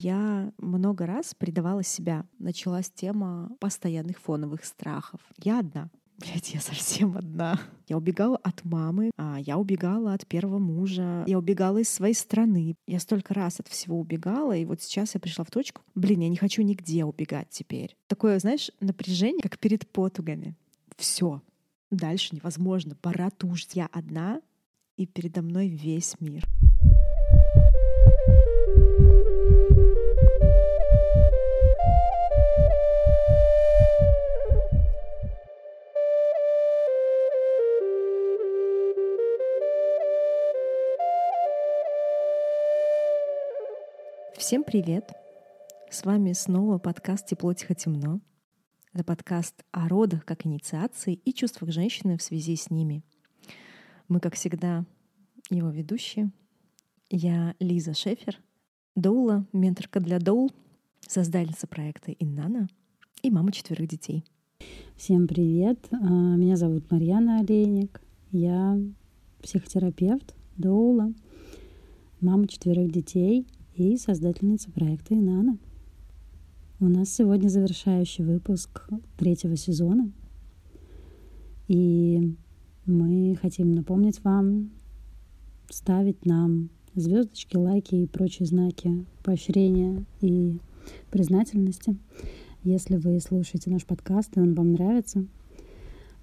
Я много раз предавала себя. Началась тема постоянных фоновых страхов. Я одна. Блять, я совсем одна. Я убегала от мамы, а я убегала от первого мужа, я убегала из своей страны. Я столько раз от всего убегала, и вот сейчас я пришла в точку, блин, я не хочу нигде убегать теперь. Такое, знаешь, напряжение, как перед потугами. Все, дальше невозможно. Пора тужить. Я одна, и передо мной весь мир. Всем привет! С вами снова подкаст «Тепло, тихо, темно». Это подкаст о родах как инициации и чувствах женщины в связи с ними. Мы, как всегда, его ведущие. Я Лиза Шефер, доула, менторка для доул, создательница проекта «Иннана» и мама четверых детей. Всем привет! А, меня зовут Марьяна Олейник. Я психотерапевт, доула, мама четверых детей — и создательница проекта Инана. У нас сегодня завершающий выпуск третьего сезона. И мы хотим напомнить вам ставить нам звездочки, лайки и прочие знаки поощрения и признательности, если вы слушаете наш подкаст и он вам нравится.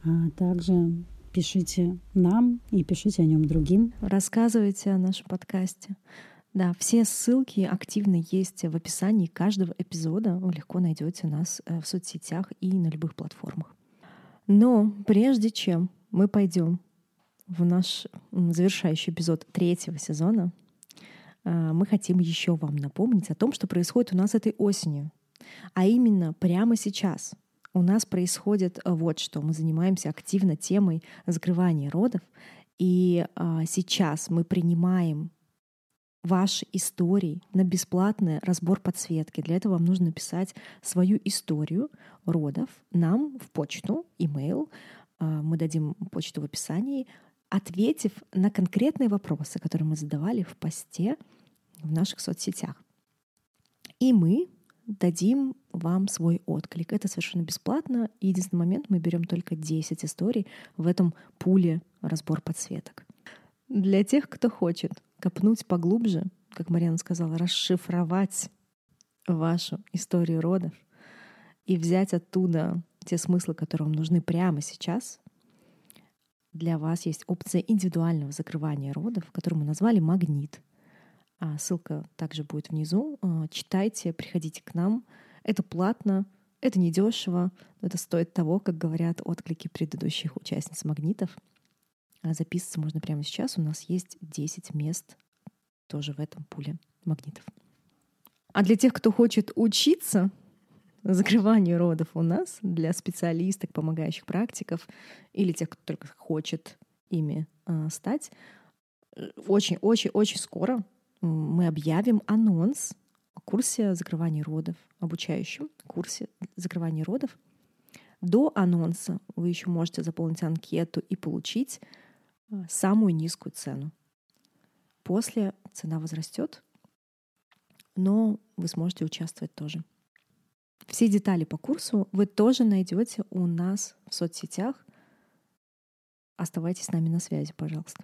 А также пишите нам и пишите о нем другим. Рассказывайте о нашем подкасте. Да, все ссылки активно есть в описании каждого эпизода. Вы легко найдете нас э, в соцсетях и на любых платформах. Но прежде чем мы пойдем в наш завершающий эпизод третьего сезона, э, мы хотим еще вам напомнить о том, что происходит у нас этой осенью. А именно прямо сейчас у нас происходит вот что. Мы занимаемся активно темой закрывания родов. И а, сейчас мы принимаем ваши истории на бесплатный разбор подсветки. Для этого вам нужно написать свою историю родов нам в почту, имейл. А, мы дадим почту в описании, ответив на конкретные вопросы, которые мы задавали в посте в наших соцсетях. И мы дадим вам свой отклик. Это совершенно бесплатно. единственный момент, мы берем только 10 историй в этом пуле разбор подсветок. Для тех, кто хочет копнуть поглубже, как Марьяна сказала, расшифровать вашу историю родов и взять оттуда те смыслы, которые вам нужны прямо сейчас, для вас есть опция индивидуального закрывания родов, которую мы назвали «Магнит». А ссылка также будет внизу. А, читайте, приходите к нам. Это платно, это недешево, но это стоит того, как говорят отклики предыдущих участниц «Магнитов». А записываться можно прямо сейчас. У нас есть 10 мест тоже в этом пуле магнитов. А для тех, кто хочет учиться закрыванию родов у нас, для специалисток, помогающих практиков или тех, кто только хочет ими э, стать, очень-очень-очень скоро мы объявим анонс о курсе закрывания родов, обучающем курсе закрывания родов. До анонса вы еще можете заполнить анкету и получить самую низкую цену. После цена возрастет, но вы сможете участвовать тоже. Все детали по курсу вы тоже найдете у нас в соцсетях. Оставайтесь с нами на связи, пожалуйста.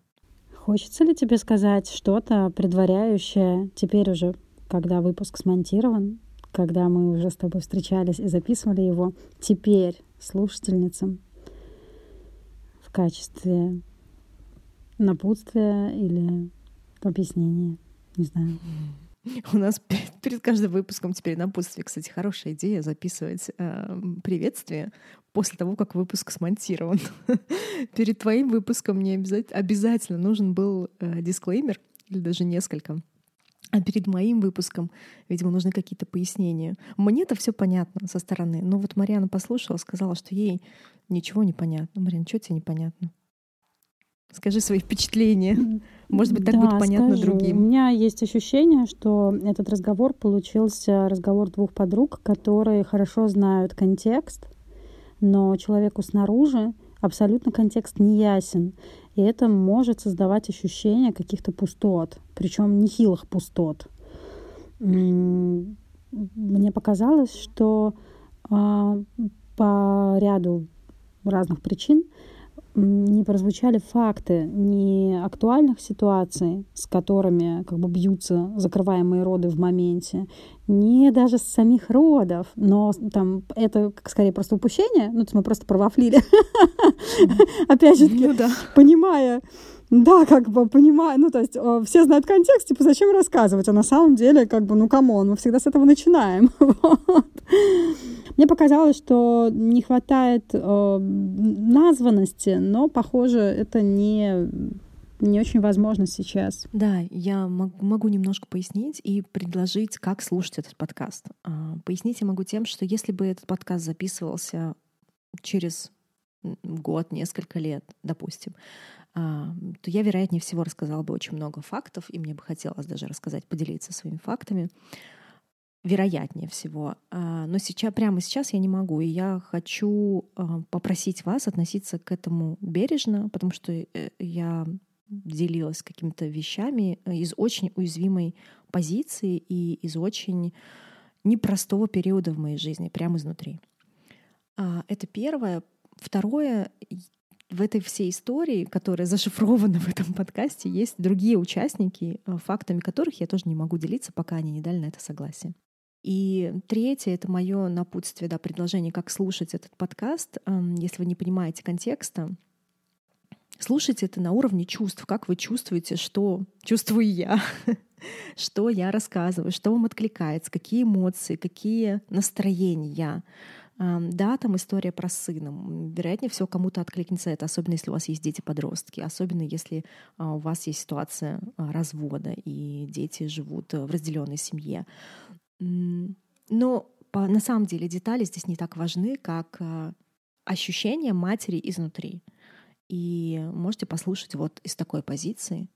Хочется ли тебе сказать что-то предваряющее теперь уже, когда выпуск смонтирован, когда мы уже с тобой встречались и записывали его, теперь слушательницам в качестве напутствия или объяснение. Не знаю. У нас перед, перед каждым выпуском теперь напутствие, кстати, хорошая идея записывать э, приветствие после того, как выпуск смонтирован. перед твоим выпуском мне обязательно, обязательно нужен был э, дисклеймер или даже несколько. А перед моим выпуском, видимо, нужны какие-то пояснения. Мне-то все понятно со стороны. Но вот Марьяна послушала, сказала, что ей ничего не понятно. Марьяна, что тебе непонятно? Скажи свои впечатления. Может быть, так да, будет понятно скажу. другим. У меня есть ощущение, что этот разговор получился разговор двух подруг, которые хорошо знают контекст, но человеку снаружи абсолютно контекст не ясен. И это может создавать ощущение каких-то пустот, причем нехилых пустот. мне показалось, что а, по ряду разных причин не прозвучали факты не актуальных ситуаций, с которыми как бы бьются закрываемые роды в моменте, не даже с самих родов, но там это скорее просто упущение, ну, то мы просто провафлили, опять же, ну понимая, да, как бы понимаю, ну, то есть э, все знают контекст, типа, зачем рассказывать, а на самом деле, как бы, ну, come on, мы всегда с этого начинаем. Вот. Мне показалось, что не хватает э, названности, но, похоже, это не не очень возможно сейчас. Да, я могу немножко пояснить и предложить, как слушать этот подкаст. А, пояснить я могу тем, что если бы этот подкаст записывался через год, несколько лет, допустим, то я, вероятнее всего, рассказала бы очень много фактов, и мне бы хотелось даже рассказать, поделиться своими фактами вероятнее всего. А, но сейчас, прямо сейчас я не могу, и я хочу а, попросить вас относиться к этому бережно, потому что э, я делилась какими-то вещами из очень уязвимой позиции и из очень непростого периода в моей жизни, прямо изнутри. А, это первое. Второе, в этой всей истории, которая зашифрована в этом подкасте, есть другие участники, фактами которых я тоже не могу делиться, пока они не дали на это согласие. И третье — это мое напутствие, да, предложение, как слушать этот подкаст. Если вы не понимаете контекста, слушайте это на уровне чувств, как вы чувствуете, что чувствую я, что я рассказываю, что вам откликается, какие эмоции, какие настроения. Да, там история про сына. Вероятнее всего, кому-то откликнется это, особенно если у вас есть дети-подростки, особенно если а, у вас есть ситуация а, развода и дети живут в разделенной семье. Но на самом деле детали здесь не так важны, как э, ощущение матери изнутри. И можете послушать вот из такой позиции,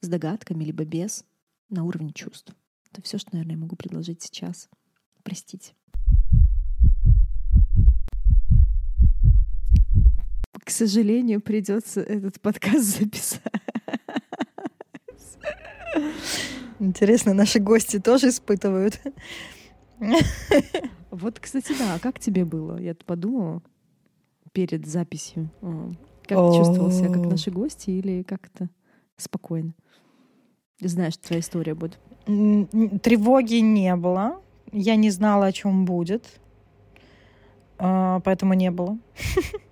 с догадками, либо без, на уровне чувств. Это все, что, наверное, я могу предложить сейчас. Простите. Сожалению, придется этот подкаст записать. Интересно, наши гости тоже испытывают. Вот, кстати, да, а как тебе было? Я подумала перед записью. Как ты чувствовал себя, как наши гости или как-то спокойно? Знаешь, твоя история будет. Тревоги не было. Я не знала, о чем будет. А, поэтому не было.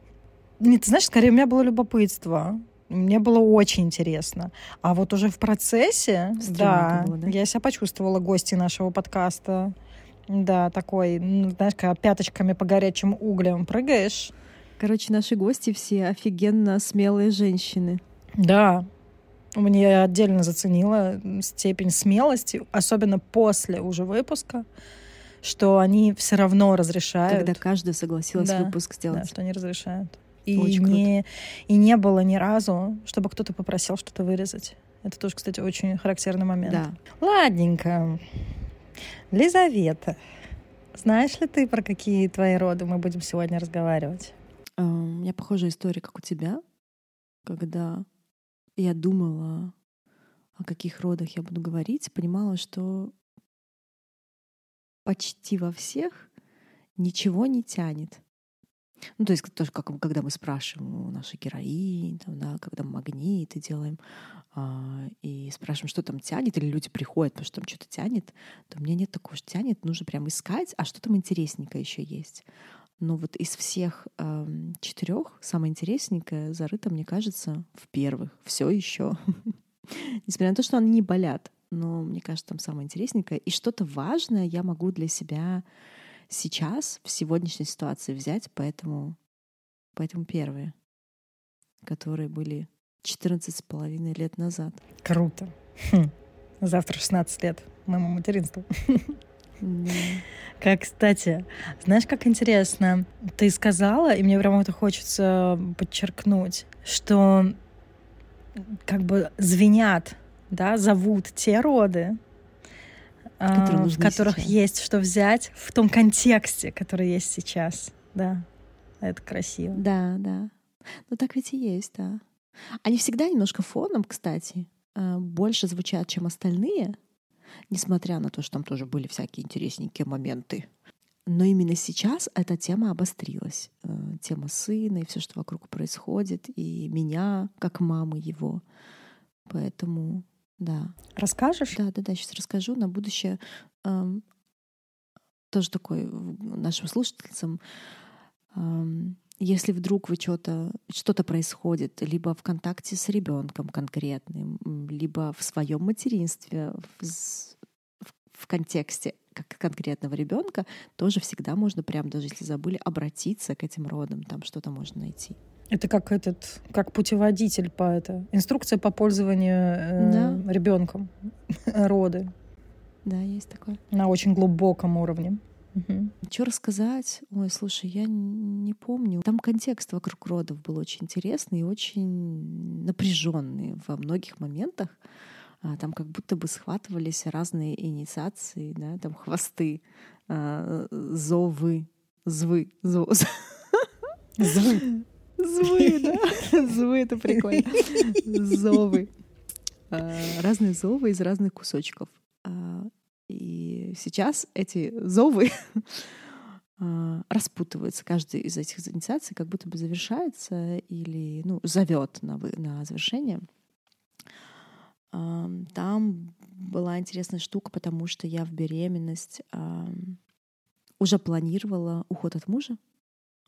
Нет, ты знаешь, скорее у меня было любопытство. Мне было очень интересно. А вот уже в процессе, да, было, да, я себя почувствовала гости нашего подкаста. Да, такой, ну, знаешь, когда пяточками по горячим углям прыгаешь. Короче, наши гости все офигенно смелые женщины. Да. Мне отдельно заценила степень смелости, особенно после уже выпуска, что они все равно разрешают. Когда каждая согласилась да, выпуск сделать. Да, что они разрешают. И очень не, и не было ни разу, чтобы кто-то попросил что-то вырезать. Это тоже, кстати, очень характерный момент. Да. Ладненько. Лизавета, знаешь ли ты, про какие твои роды мы будем сегодня разговаривать? У меня похожая история, как у тебя, когда я думала, о каких родах я буду говорить, понимала, что почти во всех ничего не тянет. Ну, то есть тоже, как, когда мы спрашиваем у нашей героини, там, да, когда мы магниты делаем, а, и спрашиваем, что там тянет, или люди приходят, потому что там что-то тянет, то меня нет такого, что тянет, нужно прям искать, а что там интересненькое еще есть. Но вот из всех э, четырех самое интересненькое зарыто, мне кажется, в первых. Все еще. Несмотря на то, что они не болят. Но мне кажется, там самое интересненькое. И что-то важное я могу для себя сейчас, в сегодняшней ситуации взять, поэтому, поэтому первые, которые были 14 с половиной лет назад. Круто. Хм. Завтра 16 лет моему материнству. Как, кстати, знаешь, как интересно, ты сказала, и мне прямо это хочется подчеркнуть, что как бы звенят, да, зовут те роды, а, в которых сейчас. есть что взять в том контексте, который есть сейчас. Да, это красиво. Да, да. Ну так ведь и есть, да. Они всегда немножко фоном, кстати, а, больше звучат, чем остальные. несмотря на то, что там тоже были всякие интересненькие моменты. Но именно сейчас эта тема обострилась. Э, тема сына и все, что вокруг происходит, и меня, как мамы его. Поэтому, да. Расскажешь? Да, да, да, сейчас расскажу. На будущее эм, тоже такой нашим слушательницам эм, если вдруг вы что-то что-то происходит, либо в контакте с ребенком конкретным, либо в своем материнстве, в, в контексте как конкретного ребенка, тоже всегда можно прям, даже если забыли, обратиться к этим родам, там что-то можно найти. Это как этот, как путеводитель по это, инструкция по пользованию э, да. ребенком роды. Да, есть такое. На очень глубоком уровне. Угу. Что рассказать? Ой, слушай, я не помню. Там контекст вокруг родов был очень интересный и очень напряженный во многих моментах. А, там как будто бы схватывались разные инициации, да, там хвосты, а, зовы, звы, зо... звы. Звы, да? Звы — это прикольно. Зовы. А, разные зовы из разных кусочков. И сейчас эти зовы а, распутываются. Каждый из этих инициаций как будто бы завершается или ну, зовет на, на завершение. Там была интересная штука, потому что я в беременность уже планировала уход от мужа,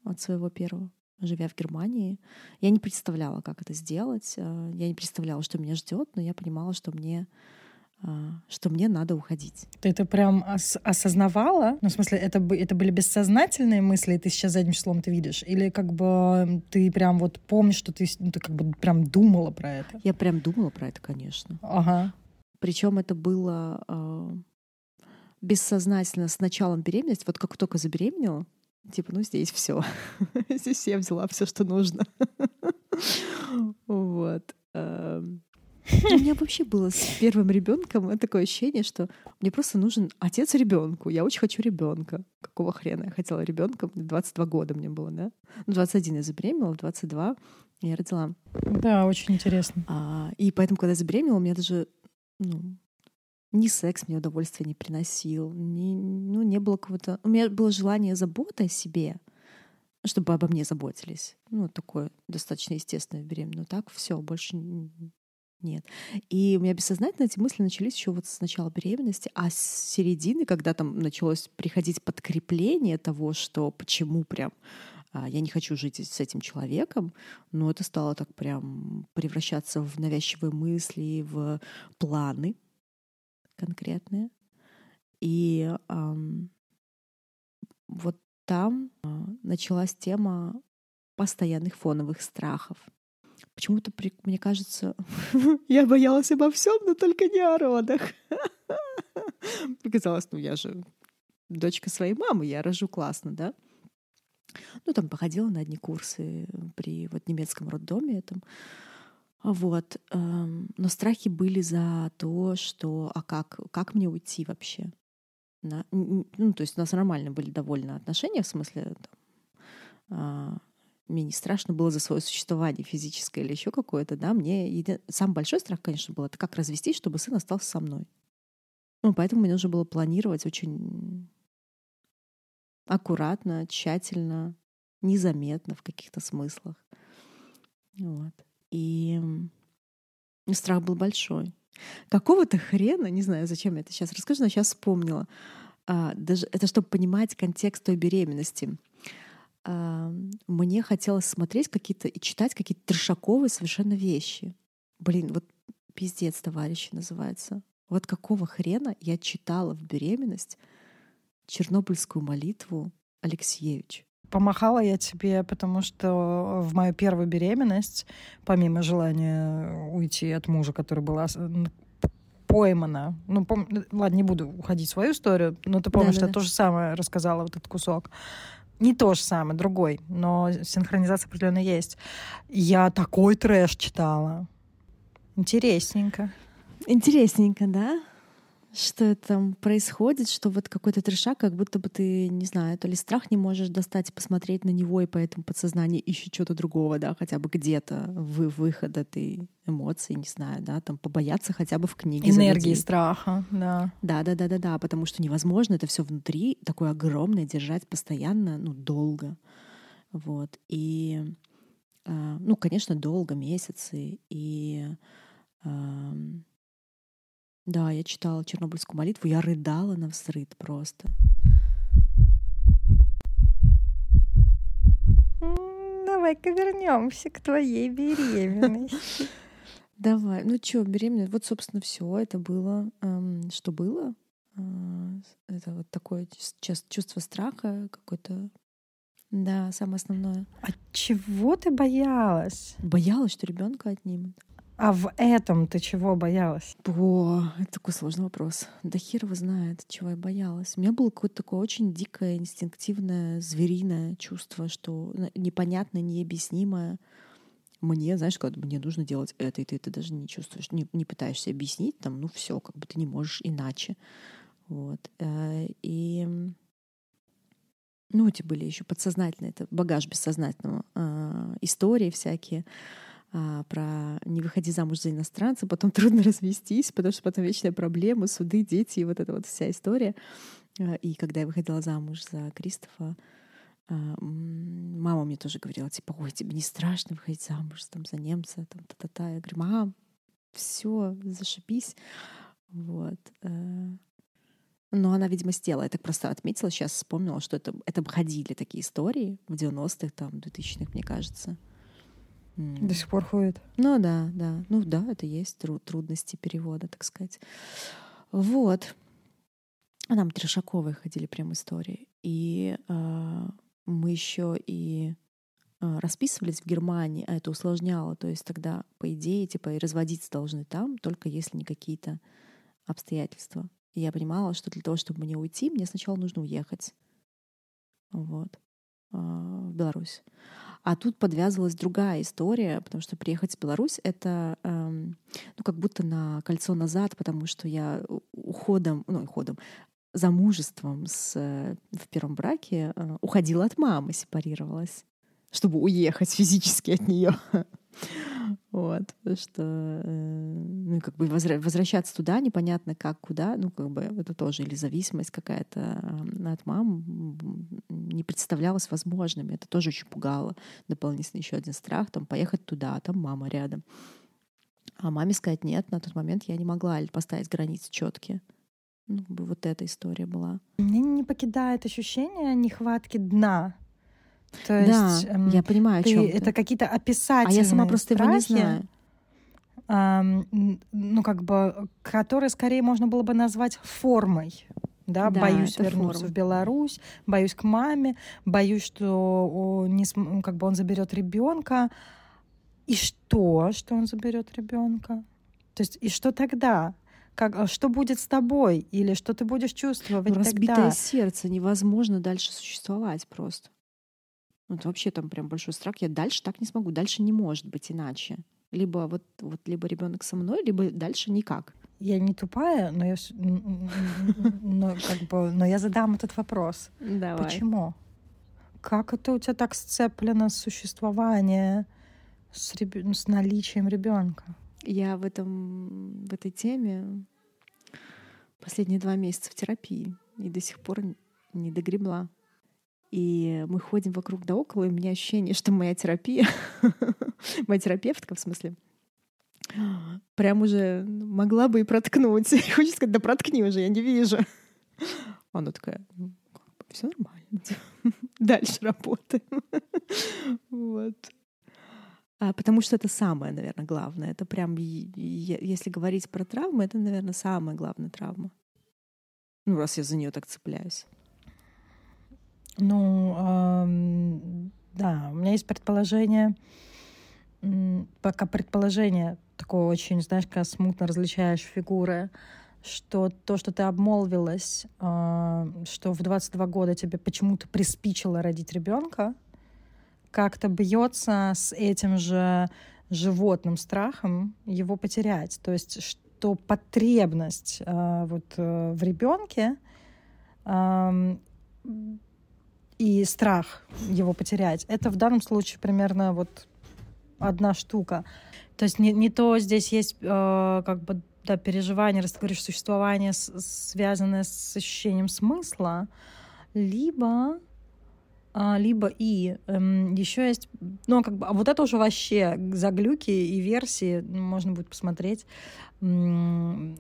от своего первого, живя в Германии. Я не представляла, как это сделать. А, я не представляла, что меня ждет, но я понимала, что мне а, что мне надо уходить. Ты это прям ос- осознавала? Ну, в смысле, это, это были бессознательные мысли, и ты сейчас задним числом ты видишь? Или как бы ты прям вот помнишь, что ты, ну, ты как бы прям думала про это? Я прям думала про это, конечно. Ага. Причем это было э, бессознательно с началом беременности. Вот как только забеременела, типа, ну здесь все. здесь я взяла все, что нужно. вот. Эм, у меня вообще было с первым ребенком такое ощущение, что мне просто нужен отец ребенку. Я очень хочу ребенка. Какого хрена я хотела ребенка? 22 года мне было, да? Ну, 21 я забеременела, в 22 я родила. Да, очень интересно. А, и поэтому, когда я забеременела, у меня даже ну, ни секс мне удовольствия не приносил, ни, ну, не было какого-то... У меня было желание заботы о себе, чтобы обо мне заботились. Ну, такое достаточно естественное в беременную. Так, все, больше нет. И у меня бессознательно эти мысли начались еще вот с начала беременности, а с середины, когда там началось приходить подкрепление того, что почему прям а, я не хочу жить с этим человеком, но это стало так прям превращаться в навязчивые мысли, в планы конкретные. И эм, вот там э, началась тема постоянных фоновых страхов. Почему-то, мне кажется, я боялась обо всем, но только не о родах. Показалось, ну я же дочка своей мамы, я рожу классно, да? Ну, там походила на одни курсы при вот немецком роддоме этом. Вот. Эм, но страхи были за то, что а как, как мне уйти вообще? Ну, то есть у нас нормально были довольно отношения, в смысле, там, мне не страшно было за свое существование физическое или еще какое-то, да, мне еди... самый большой страх, конечно, был, это как развестись, чтобы сын остался со мной. Ну, поэтому мне нужно было планировать очень аккуратно, тщательно, незаметно в каких-то смыслах. Вот. И страх был большой. Какого-то хрена, не знаю, зачем я это сейчас расскажу, но сейчас вспомнила. А, даже это чтобы понимать контекст той беременности мне хотелось смотреть какие-то и читать какие-то трешаковые совершенно вещи. Блин, вот пиздец, товарищи, называется. Вот какого хрена я читала в беременность Чернобыльскую молитву Алексеевич? Помахала я тебе, потому что в мою первую беременность, помимо желания уйти от мужа, который была поймана. Ну, пом... ладно, не буду уходить в свою историю, но ты помнишь, да, да, я то же самое рассказала, вот этот кусок не то же самое, другой, но синхронизация определенно есть. Я такой трэш читала. Интересненько. Интересненько, да? Что там происходит, что вот какой-то трешак, как будто бы ты, не знаю, то ли страх не можешь достать и посмотреть на него, и поэтому подсознание ищет что-то другого, да, хотя бы где-то вы, выход этой эмоции, не знаю, да, там побояться хотя бы в книге. Энергии страха, да. Да, да, да, да, да, потому что невозможно это все внутри такое огромное держать постоянно, ну, долго. Вот. И, э, ну, конечно, долго, месяцы. И э, да, я читала Чернобыльскую молитву, я рыдала на взрыд просто. Давай-ка вернемся к твоей беременности. Давай, ну что, беременность, вот, собственно, все это было, эм, что было. Э, это вот такое чувство страха, какой-то да, самое основное. А чего ты боялась? Боялась, что ребенка отнимут. А в этом ты чего боялась? О, это такой сложный вопрос. Да хер его знает, чего я боялась. У меня было какое-то такое очень дикое, инстинктивное, звериное чувство, что непонятное, необъяснимое. Мне, знаешь, когда мне нужно делать это, и ты это даже не чувствуешь, не, не пытаешься объяснить, там, ну все, как бы ты не можешь иначе. Вот. Э, и ну, эти были еще подсознательные, это багаж бессознательного, э, истории всякие а, про не выходи замуж за иностранца, потом трудно развестись, потому что потом вечная проблема, суды, дети и вот эта вот вся история. А, и когда я выходила замуж за Кристофа, а, мама мне тоже говорила, типа, ой, тебе не страшно выходить замуж там, за немца, там, та-та-та. Я говорю, мам, все, зашибись. Вот. Э. Но она, видимо, сделала. Я так просто отметила, сейчас вспомнила, что это, это ходили такие истории в 90-х, там, 2000-х, мне кажется. До сих пор ходит. Ну да, да. Ну да, это есть труд, трудности перевода, так сказать. Вот. А нам Трешаковой ходили прям истории. И э, мы еще и э, расписывались в Германии, а это усложняло. То есть тогда, по идее, типа и разводиться должны там, только если не какие-то обстоятельства. И я понимала, что для того, чтобы мне уйти, мне сначала нужно уехать. Вот. Э, в Беларусь. А тут подвязывалась другая история, потому что приехать в Беларусь — это эм, ну, как будто на кольцо назад, потому что я уходом, ну, уходом, замужеством с, э, в первом браке э, уходила от мамы, сепарировалась, чтобы уехать физически от нее. Вот, что, э, ну, как бы возвращаться туда непонятно как, куда, ну, как бы это тоже или зависимость какая-то от мам не представлялась возможным. Это тоже очень пугало. Дополнительно еще один страх, там, поехать туда, а там мама рядом. А маме сказать нет, на тот момент я не могла поставить границы четкие. Ну, вот эта история была. Меня не покидает ощущение нехватки дна то да, есть, эм, я понимаю, ты, о чем это какие-то описательные А я сама просто страхи, его не знаю. Эм, ну, как бы, которые скорее можно было бы назвать формой. Да, да боюсь вернуться форма. в Беларусь, боюсь к маме, боюсь, что не, как бы он заберет ребенка. И что, что он заберет ребенка? То есть, и что тогда? Как, а что будет с тобой? Или что ты будешь чувствовать ну, разбитое тогда? сердце невозможно дальше существовать просто. Ну, это вообще там прям большой страх. Я дальше так не смогу. Дальше не может быть иначе. Либо вот, вот либо ребенок со мной, либо дальше никак. Я не тупая, но я, но, как бы, но я задам этот вопрос. Давай. Почему? Как это у тебя так сцеплено существование с, реб... с наличием ребенка? Я в этом в этой теме последние два месяца в терапии и до сих пор не догребла. И мы ходим вокруг да около, и у меня ощущение, что моя терапия, моя терапевтка, в смысле, прям уже могла бы и проткнуть. Хочется сказать, да проткни уже, я не вижу. Она такая, ну, все нормально. Дальше работаем. вот. А, потому что это самое, наверное, главное. Это прям, если говорить про травмы, это, наверное, самая главная травма. Ну, раз я за нее так цепляюсь. Ну, да, у меня есть предположение, пока предположение такое очень, знаешь, как смутно различаешь фигуры, что то, что ты обмолвилась, э, что в 22 года тебе почему-то приспичило родить ребенка, как-то бьется с этим же животным страхом его потерять. То есть что потребность э, вот э, в ребенке и страх его потерять, это в данном случае примерно вот одна штука. То есть не, не то здесь есть э, как бы да, переживание, раз ты говоришь, существование, с, связанное с ощущением смысла, либо а, либо и эм, еще есть, ну, как бы, а вот это уже вообще за глюки и версии можно будет посмотреть. Эм,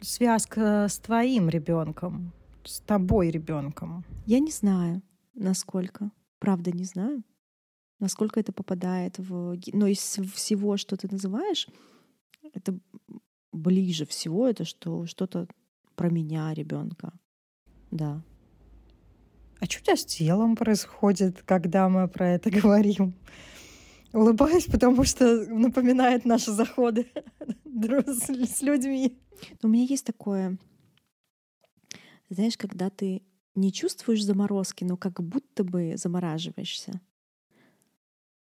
связка с твоим ребенком, с тобой ребенком. Я не знаю, насколько. Правда, не знаю, насколько это попадает в... Но из всего, что ты называешь, это ближе всего, это что что-то про меня, ребенка. Да. А что у тебя с телом происходит, когда мы про это говорим? Улыбаюсь, потому что напоминает наши заходы с людьми. Но у меня есть такое, знаешь, когда ты не чувствуешь заморозки, но как будто бы замораживаешься.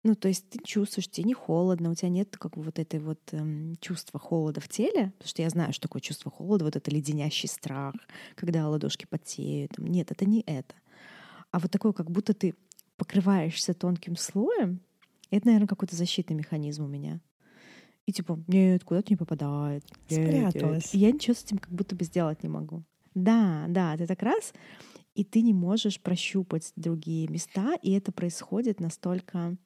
Ну, то есть ты чувствуешь, тебе не холодно, у тебя нет как вот этой вот эм, чувства холода в теле, потому что я знаю, что такое чувство холода, вот это леденящий страх, когда ладошки потеют. Нет, это не это а вот такое, как будто ты покрываешься тонким слоем, это, наверное, какой-то защитный механизм у меня. И типа, нет, куда-то не попадает. Спряталась. И я ничего с этим как будто бы сделать не могу. Да, да, ты так раз, и ты не можешь прощупать другие места, и это происходит настолько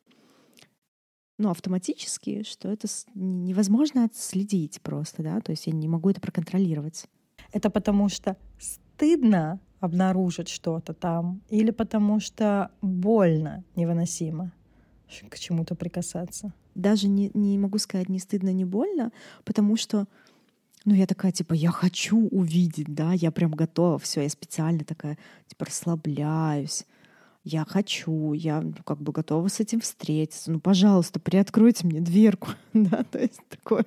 ну, автоматически, что это невозможно отследить просто, да, то есть я не могу это проконтролировать. Это потому что стыдно обнаружить что-то там, или потому что больно невыносимо к чему-то прикасаться? Даже не, не могу сказать, не стыдно, не больно, потому что ну, я такая, типа, я хочу увидеть, да, я прям готова, все, я специально такая, типа, расслабляюсь, я хочу, я ну, как бы готова с этим встретиться, ну, пожалуйста, приоткройте мне дверку, да, то есть такое,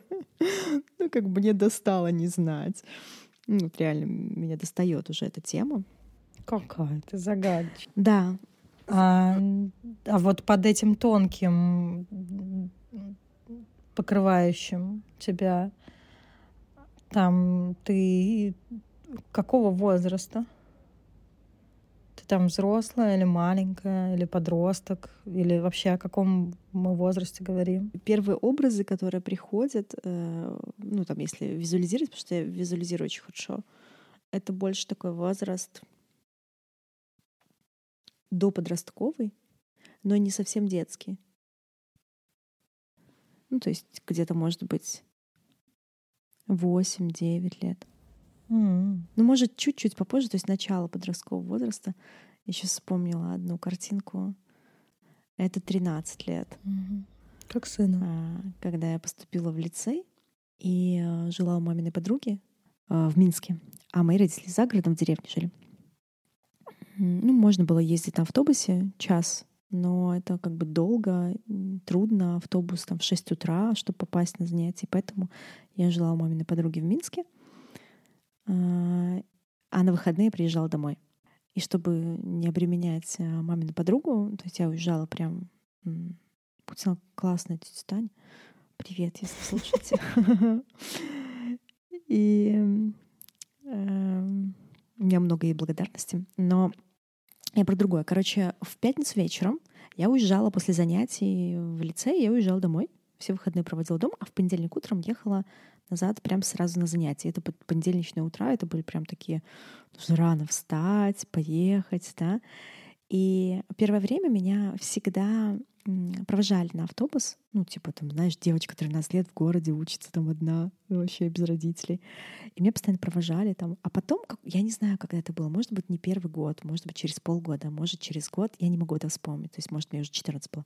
ну, как бы мне достало не знать. Ну, вот реально меня достает уже эта тема. Какая ты загадочка. Да. А, а вот под этим тонким покрывающим тебя там ты какого возраста? там взрослая или маленькая, или подросток, или вообще о каком мы возрасте говорим? Первые образы, которые приходят, э, ну там если визуализировать, потому что я визуализирую очень хорошо, это больше такой возраст до подростковый, но не совсем детский. Ну, то есть где-то, может быть, 8-9 лет. Mm. Ну, может, чуть-чуть попозже, то есть начало подросткового возраста. Сейчас вспомнила одну картинку. Это 13 лет. Mm-hmm. Как сыну. А, когда я поступила в лицей и а, жила у маминой подруги а, в Минске, а мои родители за городом в деревне жили. Ну, можно было ездить на автобусе час, но это как бы долго, трудно. Автобус там в 6 утра, чтобы попасть на занятия. Поэтому я жила у маминой подруги в Минске — а, а на выходные приезжала домой. И чтобы не обременять а, мамину подругу, то есть я уезжала прям... Путина классная тетя Таня. Привет, если слушаете. И эм, у меня много ей благодарности. Но я про другое. Короче, в пятницу вечером я уезжала после занятий в лице, я уезжала домой. Все выходные проводила дома, а в понедельник утром ехала назад прям сразу на занятия. Это понедельничные утра, это были прям такие, нужно рано встать, поехать, да. И первое время меня всегда провожали на автобус, ну, типа, там, знаешь, девочка 13 лет в городе учится там одна, вообще без родителей. И меня постоянно провожали там. А потом, как, я не знаю, когда это было, может быть, не первый год, может быть, через полгода, может, через год, я не могу это вспомнить. То есть, может, мне уже 14 было.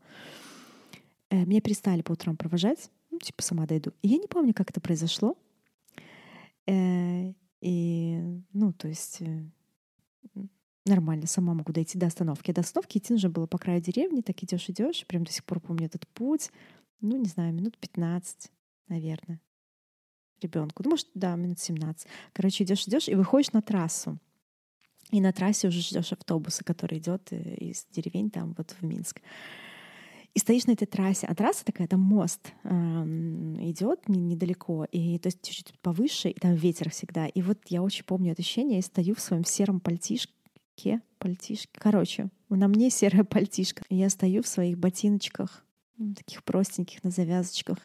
Э, меня перестали по утрам провожать, ну, типа, сама дойду. И я не помню, как это произошло. Э, и, ну, то есть э, нормально, сама могу дойти до остановки. До остановки идти нужно было по краю деревни, так идешь, идешь. Прям до сих пор помню этот путь. Ну, не знаю, минут 15, наверное, ребенку. Ну, может, да, минут 17. Короче, идешь, идешь и выходишь на трассу. И на трассе уже ждешь автобуса, который идет из деревень там вот в Минск. и стоишь на этой трассе, а трасса такая, там мост э, идет недалеко, и то есть чуть-чуть повыше, и там ветер всегда. И вот я очень помню это ощущение, я стою в своем сером пальтишке, пальтишке. Короче, на мне серая пальтишка. Я стою в своих ботиночках, таких простеньких на завязочках.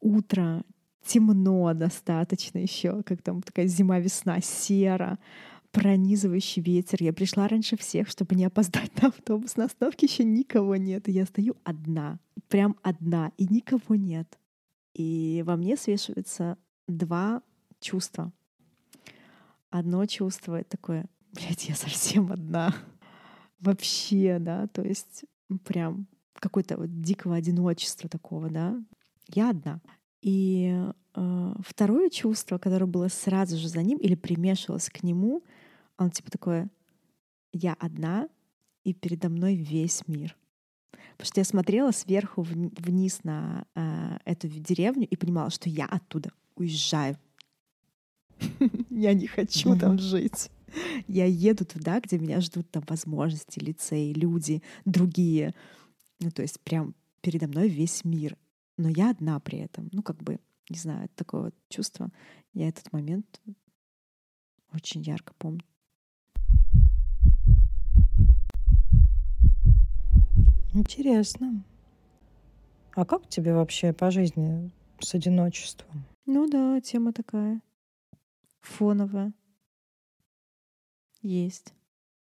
Утро, темно достаточно еще, как там такая зима-весна, серо пронизывающий ветер. Я пришла раньше всех, чтобы не опоздать на автобус. На остановке еще никого нет. И я стою одна, прям одна, и никого нет. И во мне свешиваются два чувства. Одно чувство — это такое, блядь, я совсем одна. Вообще, да, то есть прям какое-то вот дикого одиночества такого, да. Я одна. И э, второе чувство, которое было сразу же за ним или примешивалось к нему — он типа такое, я одна, и передо мной весь мир. Потому что я смотрела сверху вниз на э, эту деревню и понимала, что я оттуда уезжаю. Я не хочу там жить. Я еду туда, где меня ждут там возможности, лицей, люди, другие. Ну, то есть прям передо мной весь мир. Но я одна при этом. Ну, как бы, не знаю, такое вот чувство. Я этот момент очень ярко помню. Интересно. А как тебе вообще по жизни с одиночеством? Ну да, тема такая. Фоновая. Есть.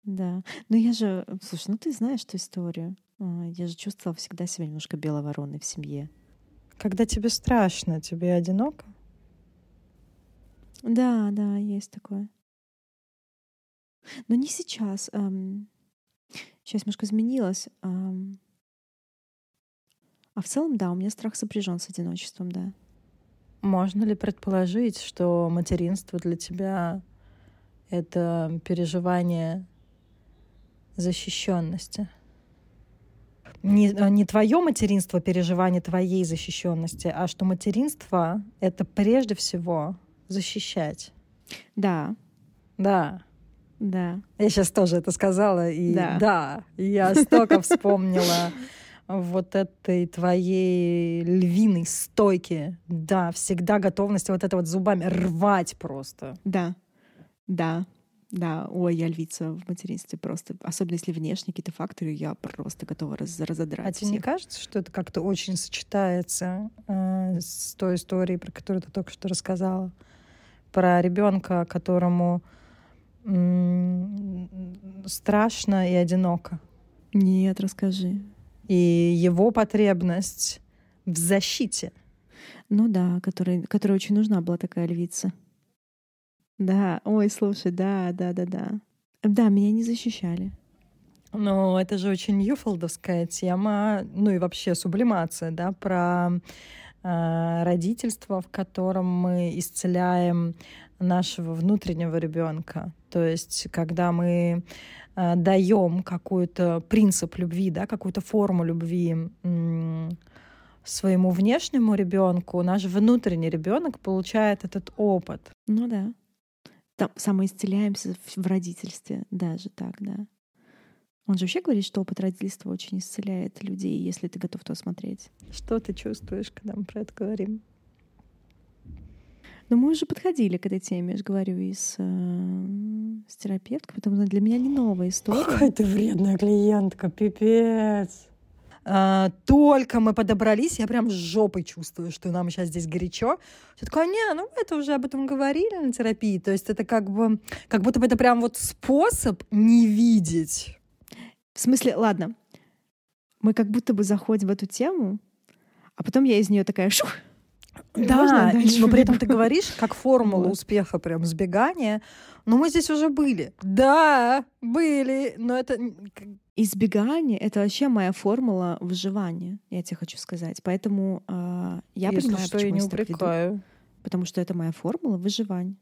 Да. Но я же... Слушай, ну ты знаешь эту историю. А, я же чувствовала всегда себя немножко белой вороной в семье. Когда тебе страшно, тебе одиноко? Да, да, есть такое. Но не сейчас. Сейчас немножко изменилось. А в целом, да, у меня страх сопряжен с одиночеством, да. Можно ли предположить, что материнство для тебя это переживание защищенности? Не, не твое материнство переживание твоей защищенности, а что материнство это прежде всего защищать. Да. Да. Да. Я сейчас тоже это сказала, и да, да я столько вспомнила вот этой твоей львиной стойки. Да, всегда готовность вот это вот зубами рвать просто. Да, да, да. Ой, я львица в материнстве просто. Особенно если внешние какие-то факторы, я просто готова раз, разодрать. А тебе не кажется, что это как-то очень сочетается э, с той историей, про которую ты только что рассказала? Про ребенка, которому страшно и одиноко. Нет, расскажи. И его потребность в защите. Ну да, которой, которой очень нужна была такая львица. Да, ой, слушай, да, да, да, да. Да, меня не защищали. Ну, это же очень юфолдовская тема, ну и вообще сублимация, да, про э, родительство, в котором мы исцеляем нашего внутреннего ребенка. То есть, когда мы э, даем какой-то принцип любви, да, какую-то форму любви своему внешнему ребенку, наш внутренний ребенок получает этот опыт. Ну да. Там самоисцеляемся в родительстве, даже так, да. Он же вообще говорит, что опыт родительства очень исцеляет людей, если ты готов то смотреть. Что ты чувствуешь, когда мы про это говорим? Но мы уже подходили к этой теме, я же говорю, и с, э, с терапевткой, потому что для меня не новая история. Какая ты вредная клиентка, пипец. А, только мы подобрались, я прям с жопой чувствую, что нам сейчас здесь горячо. Все такое, не, ну это уже об этом говорили на терапии. То есть это как бы, как будто бы это прям вот способ не видеть. В смысле, ладно, мы как будто бы заходим в эту тему, а потом я из нее такая шух, да, но при этом ты говоришь, как формула успеха, прям сбегания. Но мы здесь уже были. Да, были, но это... Избегание — это вообще моя формула выживания, я тебе хочу сказать. Поэтому э, я Если понимаю, что, почему я не упрекаю. Потому что это моя формула выживания.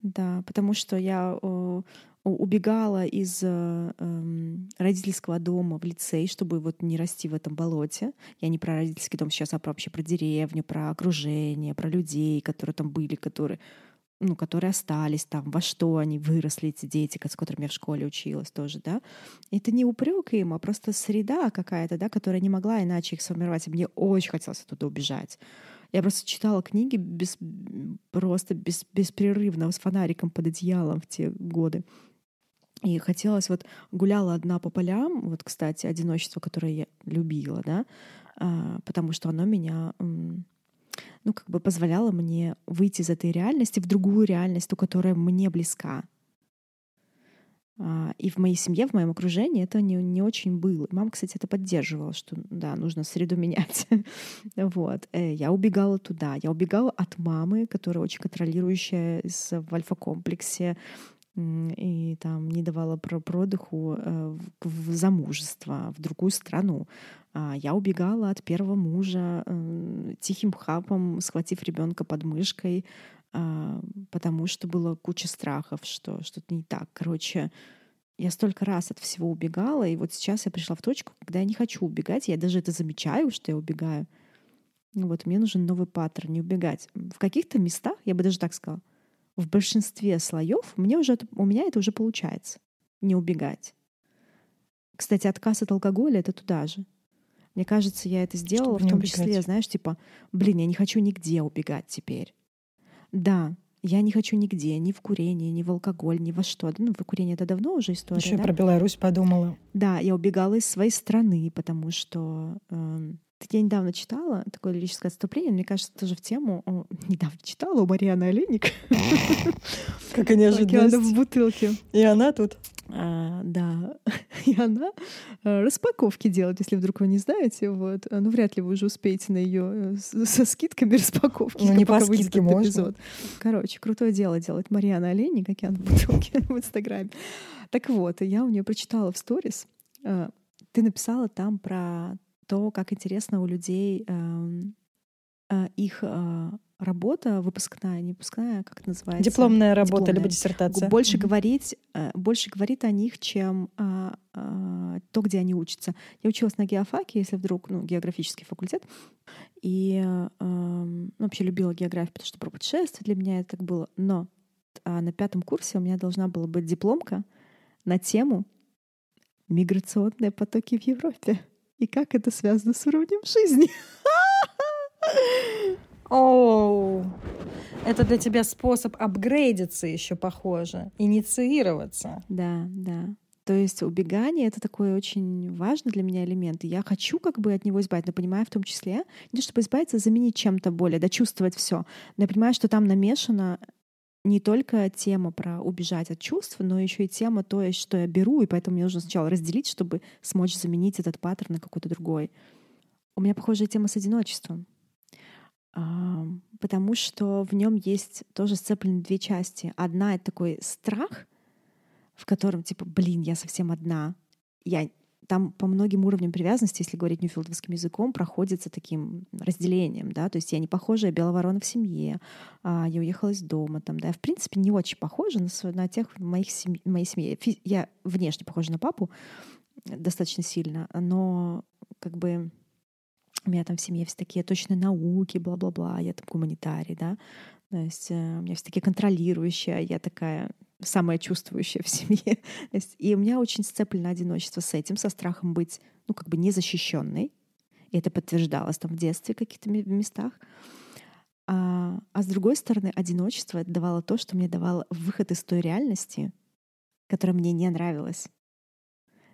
Да, потому что я э, убегала из э, эм, родительского дома в лицей, чтобы вот не расти в этом болоте. Я не про родительский дом сейчас, а про, вообще про деревню, про окружение, про людей, которые там были, которые ну, которые остались там, во что они выросли, эти дети, с которыми я в школе училась тоже, да. Это не упрек им, а просто среда какая-то, да, которая не могла иначе их сформировать. И мне очень хотелось оттуда убежать. Я просто читала книги без, просто без, беспрерывно с фонариком под одеялом в те годы. И хотелось вот гуляла одна по полям, вот, кстати, одиночество, которое я любила, да, а, потому что оно меня ну, как бы позволяло мне выйти из этой реальности в другую реальность, ту, которая мне близка. А, и в моей семье, в моем окружении это не, не очень было. Мама, кстати, это поддерживала, что да, нужно среду менять. вот. Э, я убегала туда. Я убегала от мамы, которая очень контролирующая в альфа-комплексе и там не давала про продыху э, в замужество, в другую страну. А, я убегала от первого мужа э, тихим хапом, схватив ребенка под мышкой, а, потому что было куча страхов, что что-то не так. Короче, я столько раз от всего убегала, и вот сейчас я пришла в точку, когда я не хочу убегать, я даже это замечаю, что я убегаю. Вот мне нужен новый паттерн, не убегать. В каких-то местах, я бы даже так сказала, в большинстве слоев мне уже, у меня это уже получается. Не убегать. Кстати, отказ от алкоголя — это туда же. Мне кажется, я это сделала Чтобы в том числе, знаешь, типа, блин, я не хочу нигде убегать теперь. Да, я не хочу нигде, ни в курение, ни в алкоголь, ни во что. Ну, в курение это давно уже история. Еще да? про Беларусь подумала. Да, я убегала из своей страны, потому что э, я недавно читала такое лирическое отступление, мне кажется, тоже в тему. О, недавно читала у Марианы Олейник. Как они ожидали. в бутылке. И она тут. А, да, и она а, распаковки делает, если вдруг вы не знаете. Вот. Ну, вряд ли вы уже успеете на ее э, со скидками распаковки. Ну, не по скидке можно. Эпизод. Короче, крутое дело делает Марьяна Олейник, как я в бутылке в Инстаграме. Так вот, я у нее прочитала в сторис. А, ты написала там про то, как интересно у людей эм, их работа выпускная, не выпускная, как это называется? Дипломная работа Дипломная. либо диссертация. Больше mm-hmm. говорить, э, больше говорит о них, чем а, а, то, где они учатся. Я училась на геофаке, если вдруг, ну, географический факультет, и а, ну, вообще любила географию, потому что про путешествия для меня это так было. Но а на пятом курсе у меня должна была быть дипломка на тему миграционные потоки в Европе и как это связано с уровнем жизни. Оу, это для тебя способ апгрейдиться еще, похоже, инициироваться. Да, да. То есть убегание — это такой очень важный для меня элемент. И я хочу как бы от него избавиться, но понимаю в том числе, не чтобы избавиться, а заменить чем-то более, дочувствовать все. Но я понимаю, что там намешана не только тема про убежать от чувств, но еще и тема то, что я беру, и поэтому мне нужно сначала разделить, чтобы смочь заменить этот паттерн на какой-то другой. У меня похожая тема с одиночеством потому что в нем есть тоже сцеплены две части. Одна — это такой страх, в котором типа, блин, я совсем одна. Я там по многим уровням привязанности, если говорить ньюфилдовским языком, проходится таким разделением, да, то есть я не похожая белая ворона в семье, а, я уехала из дома, там, да, я в принципе не очень похожа на, на тех моих семь, моей семье. Я внешне похожа на папу достаточно сильно, но как бы у меня там в семье все такие точные науки, бла-бла-бла, я там гуманитарий, да, то есть э, у меня все такие контролирующие, я такая самая чувствующая в семье. и у меня очень сцеплено одиночество с этим, со страхом быть, ну, как бы незащищенной. И это подтверждалось там в детстве в каких-то местах. А, а с другой стороны, одиночество давало то, что мне давало выход из той реальности, которая мне не нравилась.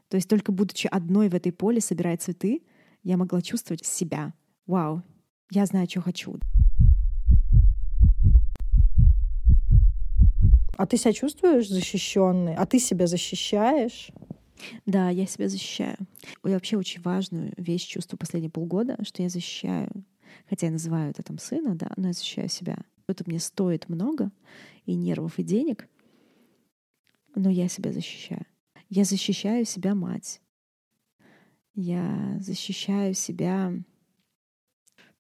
То есть только будучи одной в этой поле, собирая цветы, я могла чувствовать себя. Вау, я знаю, что хочу. А ты себя чувствуешь защищенной? А ты себя защищаешь? Да, я себя защищаю. Я вообще очень важную вещь чувствую последние полгода, что я защищаю, хотя я называю это там сына, да, но я защищаю себя. Это мне стоит много и нервов, и денег, но я себя защищаю. Я защищаю себя мать. Я защищаю себя.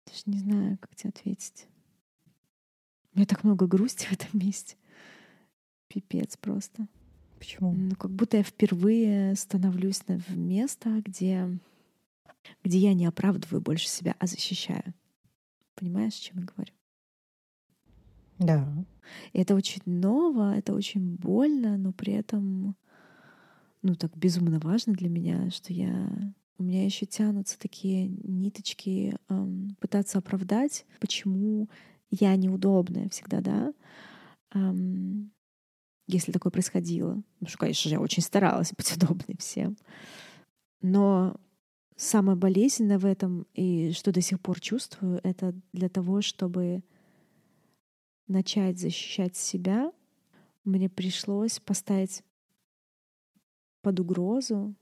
Даже не знаю, как тебе ответить. У меня так много грусти в этом месте. Пипец просто. Почему? Ну, как будто я впервые становлюсь в место, где, где я не оправдываю больше себя, а защищаю. Понимаешь, о чем я говорю? Да. это очень ново, это очень больно, но при этом, ну, так безумно важно для меня, что я у меня еще тянутся такие ниточки эм, пытаться оправдать, почему я неудобная всегда, да, эм, если такое происходило. Потому что, конечно я очень старалась быть удобной всем. Но самое болезненное в этом и что до сих пор чувствую, это для того, чтобы начать защищать себя, мне пришлось поставить под угрозу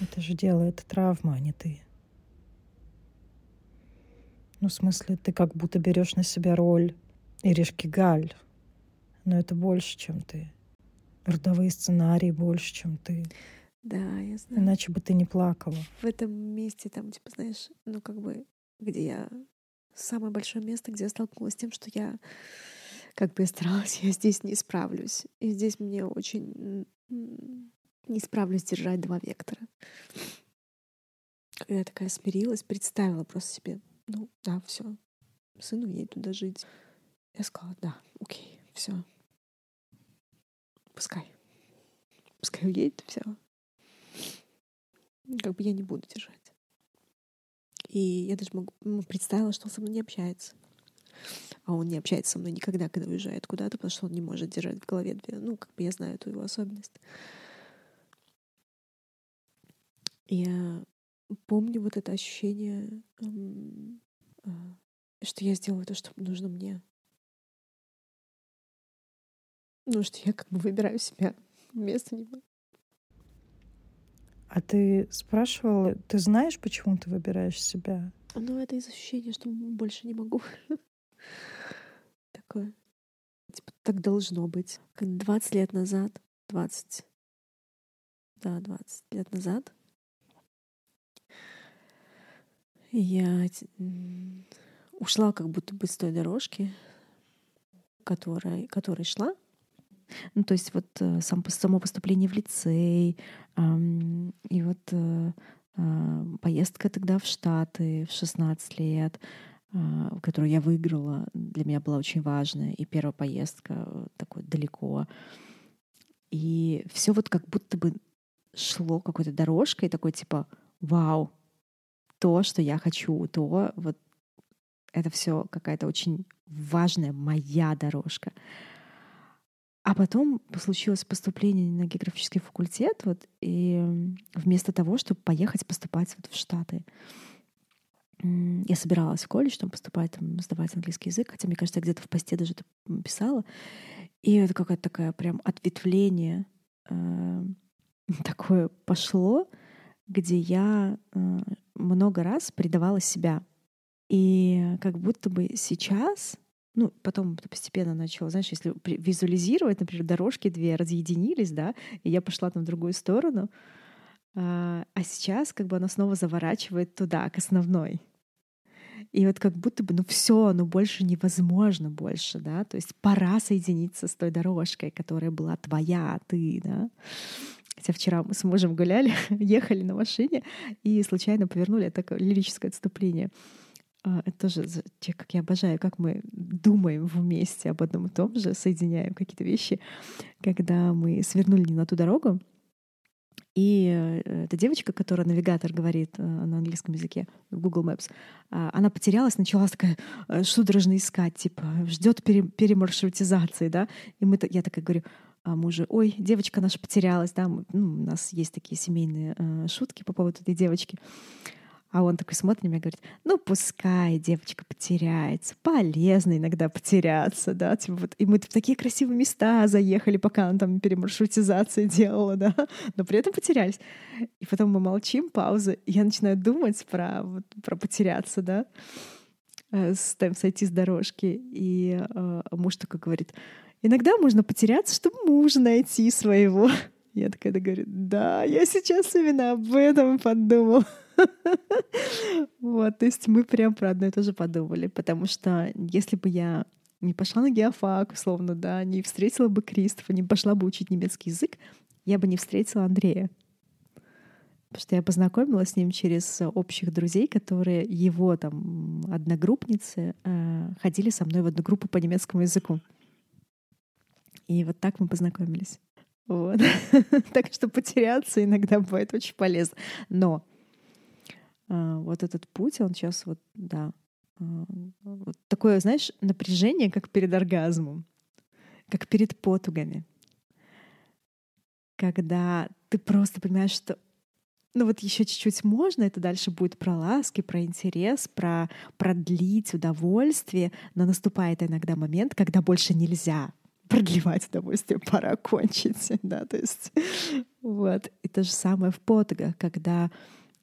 Это же делает травма, а не ты. Ну, в смысле, ты как будто берешь на себя роль Иришки Галь. Но это больше, чем ты. Родовые сценарии больше, чем ты. Да, я знаю. Иначе бы ты не плакала. В этом месте, там, типа, знаешь, ну, как бы, где я... Самое большое место, где я столкнулась с тем, что я, как бы я старалась, я здесь не справлюсь. И здесь мне очень не справлюсь держать два вектора. Я такая смирилась, представила просто себе, ну да, все, сыну ей туда жить. Я сказала, да, окей, все. Пускай. Пускай уедет, все. Как бы я не буду держать. И я даже могу, ну, представила, что он со мной не общается. А он не общается со мной никогда, когда уезжает куда-то, потому что он не может держать в голове две. Ну, как бы я знаю эту его особенность. Я помню вот это ощущение, а, что я сделала то, что нужно мне. Ну, что я как бы выбираю себя вместо него. А ты спрашивала, ты знаешь, почему ты выбираешь себя? Ну, это из ощущения, что больше не могу. Такое. Типа, так должно быть. Как 20 лет назад, 20, да, 20 лет назад, Я ушла как будто бы с той дорожки, которой, которой шла. Ну, то есть вот э, сам, само поступление в лицей, эм, и вот э, э, поездка тогда в Штаты в 16 лет, э, которую я выиграла, для меня была очень важная. И первая поездка э, такой далеко. И все вот как будто бы шло какой-то дорожкой, такой типа, вау, то, что я хочу, то вот это все какая-то очень важная моя дорожка. А потом случилось поступление на географический факультет, вот, и вместо того, чтобы поехать поступать вот в Штаты, я собиралась в колледж там поступать, там, сдавать английский язык, хотя, мне кажется, я где-то в посте даже это писала. И это какое-то такое прям ответвление э, такое пошло, где я э, много раз предавала себя. И как будто бы сейчас, ну, потом постепенно начала, знаешь, если визуализировать, например, дорожки две разъединились, да, и я пошла там в другую сторону, а, а сейчас как бы она снова заворачивает туда, к основной. И вот как будто бы, ну все, ну больше невозможно больше, да, то есть пора соединиться с той дорожкой, которая была твоя, ты, да. Хотя вчера мы с мужем гуляли, ехали на машине и случайно повернули. Это такое лирическое отступление. А, это тоже, как я обожаю, как мы думаем вместе об одном и том же, соединяем какие-то вещи. Когда мы свернули не на ту дорогу, и э, эта девочка, которая навигатор говорит э, на английском языке в Google Maps, а, она потерялась, начала такая э, судорожно искать, типа, ждет перемаршрутизации, да. И мы, я такая говорю, мужа, ой, девочка наша потерялась, да, ну, у нас есть такие семейные э, шутки по поводу этой девочки. А он такой смотрит на меня и говорит, ну, пускай девочка потеряется, полезно иногда потеряться, да, типа вот, и мы в такие красивые места заехали, пока он там перемаршрутизацию делала, да, но при этом потерялись. И потом мы молчим, пауза, и я начинаю думать про, вот, про потеряться, да, э, с, там, сойти с дорожки, и э, муж такой говорит, Иногда можно потеряться, чтобы мужа найти своего. Я такая говорю, да, я сейчас именно об этом подумал. Вот, то есть мы прям про одно и то же подумали, потому что если бы я не пошла на геофак, условно, да, не встретила бы Кристофа, не пошла бы учить немецкий язык, я бы не встретила Андрея. Потому что я познакомилась с ним через общих друзей, которые его там одногруппницы э, ходили со мной в одну группу по немецкому языку. И вот так мы познакомились. Вот. так что потеряться иногда бывает очень полезно. Но э, вот этот путь, он сейчас вот, да, э, вот такое, знаешь, напряжение, как перед оргазмом, как перед потугами. Когда ты просто понимаешь, что ну вот еще чуть-чуть можно, это дальше будет про ласки, про интерес, про продлить удовольствие, но наступает иногда момент, когда больше нельзя продлевать удовольствие, пора кончить, да, то есть вот. И то же самое в потогах, когда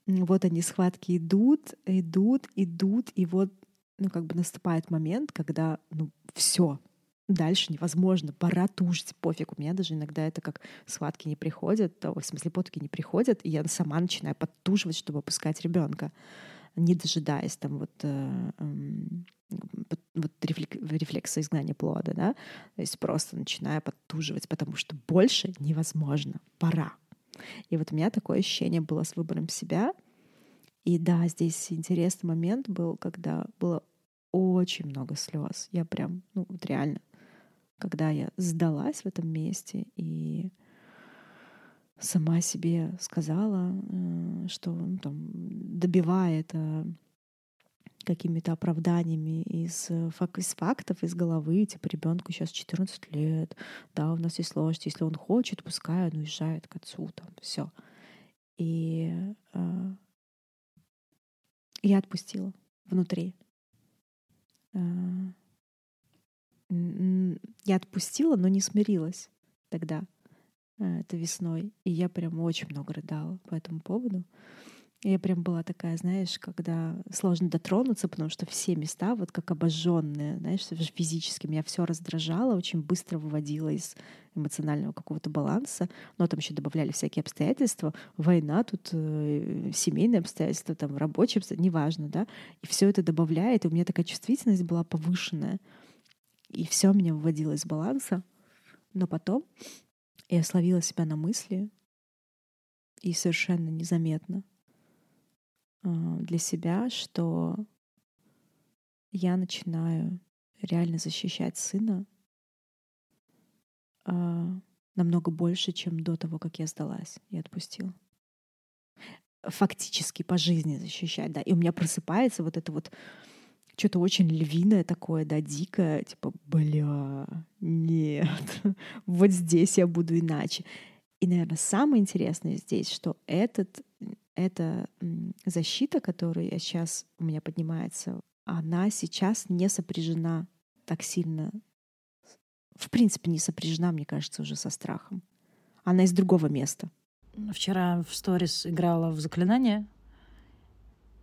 вот они, схватки идут, идут, идут, и вот, ну, как бы наступает момент, когда, ну, все, дальше невозможно, пора тужить, пофиг. У меня даже иногда это как схватки не приходят, в смысле потоки не приходят, и я сама начинаю подтуживать, чтобы опускать ребенка, не дожидаясь там вот, э, э, вот рефлек, рефлекса изгнания плода, да, то есть просто начинаю подтуживать, потому что больше невозможно, пора. И вот у меня такое ощущение было с выбором себя. И да, здесь интересный момент был, когда было очень много слез. Я прям, ну вот реально когда я сдалась в этом месте и сама себе сказала, э, что ну, там, добивая это какими-то оправданиями из, из фактов, из головы, типа ребенку сейчас 14 лет, да, у нас есть сложности, если он хочет, пускай он уезжает к отцу, там, все. И э, я отпустила внутри. Э, я отпустила, но не смирилась тогда, э, это весной. И я прям очень много рыдала по этому поводу. Я прям была такая, знаешь, когда сложно дотронуться, потому что все места вот как обожженные, знаешь, физически меня все раздражало, очень быстро выводило из эмоционального какого-то баланса. Но там еще добавляли всякие обстоятельства, война тут, э, семейные обстоятельства, там рабочие обстоятельства, неважно, да. И все это добавляет, и у меня такая чувствительность была повышенная. И все меня выводило из баланса. Но потом я словила себя на мысли и совершенно незаметно а, для себя, что я начинаю реально защищать сына а, намного больше, чем до того, как я сдалась и отпустила. Фактически по жизни защищать, да. И у меня просыпается вот это вот что-то очень львиное такое, да, дикое, типа, бля, нет, вот здесь я буду иначе. И, наверное, самое интересное здесь, что этот, эта защита, которая сейчас у меня поднимается, она сейчас не сопряжена так сильно, в принципе, не сопряжена, мне кажется, уже со страхом. Она из другого места. Вчера в сторис играла в заклинание,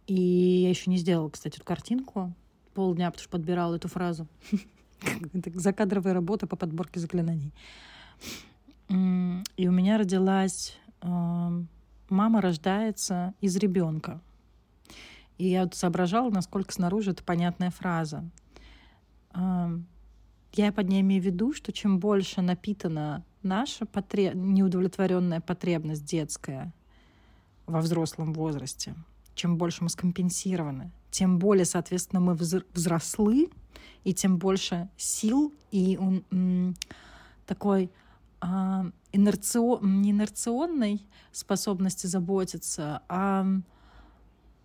и я еще не сделала, кстати, эту картинку полдня, потому что подбирала эту фразу. Закадровая работа по подборке заклинаний. И у меня родилась... Эм, мама рождается из ребенка. И я вот соображала, насколько снаружи это понятная фраза. Эм, я под ней имею в виду, что чем больше напитана наша потреб... неудовлетворенная потребность детская во взрослом возрасте, чем больше мы скомпенсированы, тем более, соответственно, мы взрослы, и тем больше сил и такой а, инерцио, не инерционной способности заботиться, а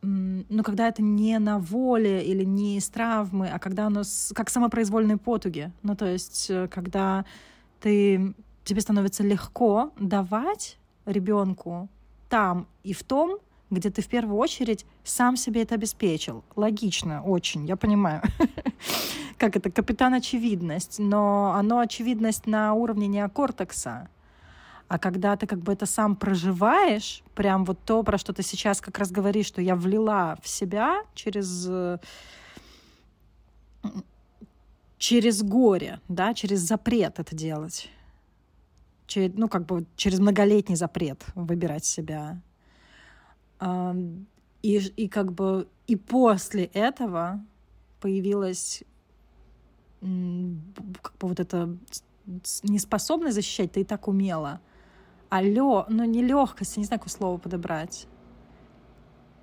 ну, когда это не на воле или не из травмы, а когда оно с, как самопроизвольные потуги. Ну, то есть, э, когда ты, тебе становится легко давать ребенку там и в том, где ты в первую очередь сам себе это обеспечил. Логично, очень, я понимаю. Как это, капитан очевидность, но оно очевидность на уровне неокортекса. А когда ты как бы это сам проживаешь, прям вот то, про что ты сейчас как раз говоришь, что я влила в себя через через горе, да, через запрет это делать. Через, ну, как бы через многолетний запрет выбирать себя. И, и как бы и после этого появилась как бы вот эта неспособность защищать, ты и так умела. А лё, ну не легкость, я не знаю, какое слово подобрать.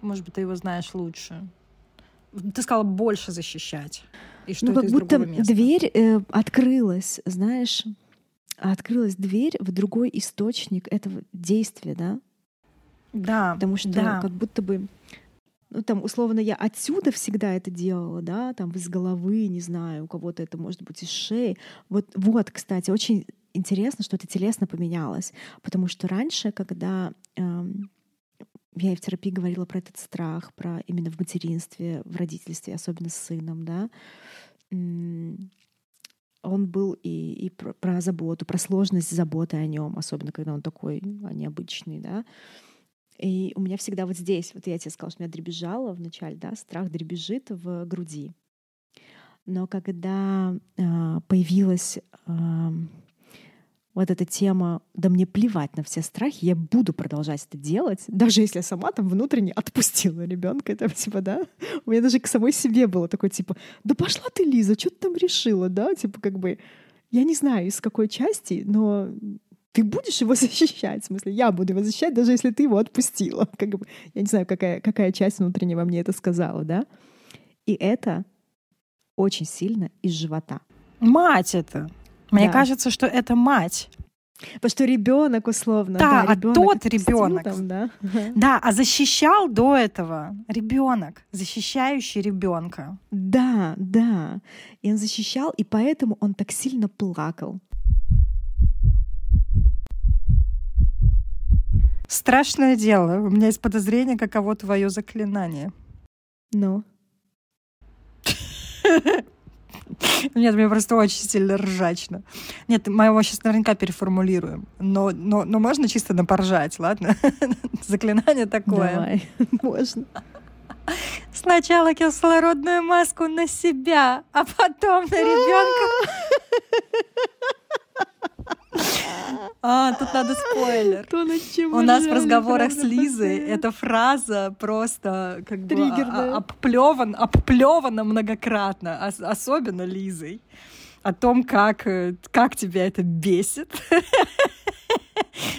Может быть, ты его знаешь лучше. Ты сказала больше защищать. И что ну, как будто дверь э, открылась, знаешь, открылась дверь в другой источник этого действия, да? Да. Потому что да. как будто бы ну, там, условно, я отсюда всегда это делала, да, там, из головы, не знаю, у кого-то это может быть из шеи. Вот, вот, кстати, очень интересно, что это телесно поменялось, потому что раньше, когда эм, я и в терапии говорила про этот страх, про именно в материнстве, в родительстве, особенно с сыном, да, он был и, и про, про заботу, про сложность заботы о нем, особенно когда он такой а, необычный, да. И у меня всегда вот здесь, вот я тебе сказала, что у меня дребезжало вначале, да, страх дребезжит в груди. Но когда э, появилась э, вот эта тема, да мне плевать на все страхи, я буду продолжать это делать, даже если я сама там внутренне отпустила ребенка, это типа, да, у меня даже к самой себе было такое, типа, да пошла ты, Лиза, что ты там решила, да, типа, как бы, я не знаю, из какой части, но ты будешь его защищать, в смысле, я буду его защищать, даже если ты его отпустила. Как бы, я не знаю, какая, какая часть внутреннего мне это сказала, да? И это очень сильно из живота. Мать это. Мне да. кажется, что это мать. Потому что ребенок условно. Да, да а тот ребенок. Там, да? да, а защищал до этого ребенок, защищающий ребенка. Да, да. И он защищал, и поэтому он так сильно плакал. Страшное дело. У меня есть подозрение, каково твое заклинание. Ну. Нет, мне просто очень сильно ржачно. Нет, мы его сейчас наверняка переформулируем. Но, но, но можно чисто напоржать, ладно? Заклинание такое. Давай, можно. Сначала кислородную маску на себя, а потом на ребенка. А, тут надо спойлер. То, над чем У нас в разговорах с Лизой эта фраза просто как бы обплеван, обплевана многократно, особенно Лизой о том, как, э, как тебя это бесит.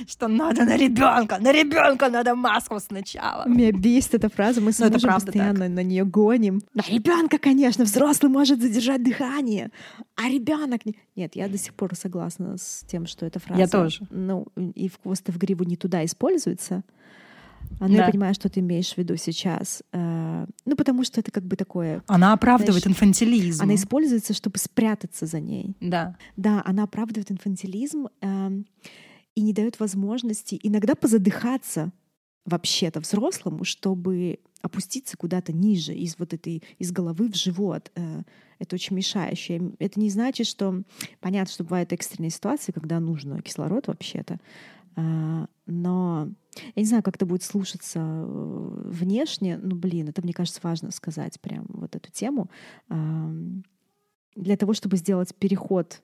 Что надо на ребенка, на ребенка надо маску сначала. Меня бесит эта фраза, мы с ну, мужем постоянно так. на нее гоним. На ребенка, конечно, взрослый может задержать дыхание, а ребенок не. Нет, я до сих пор согласна с тем, что эта фраза. Я тоже. Ну и в хвост в гриву не туда используется. А, ну, да. я понимаю, что ты имеешь в виду сейчас. Э, ну, потому что это как бы такое... Она оправдывает знаешь, инфантилизм. Она используется, чтобы спрятаться за ней. Да. Да, она оправдывает инфантилизм э, и не дает возможности иногда позадыхаться вообще-то взрослому, чтобы опуститься куда-то ниже из вот этой из головы в живот. Э, это очень мешающее. Это не значит, что понятно, что бывают экстренные ситуации, когда нужно кислород вообще-то, э, но я не знаю, как это будет слушаться э, внешне, но, блин, это, мне кажется, важно сказать прям вот эту тему. Для того, чтобы сделать переход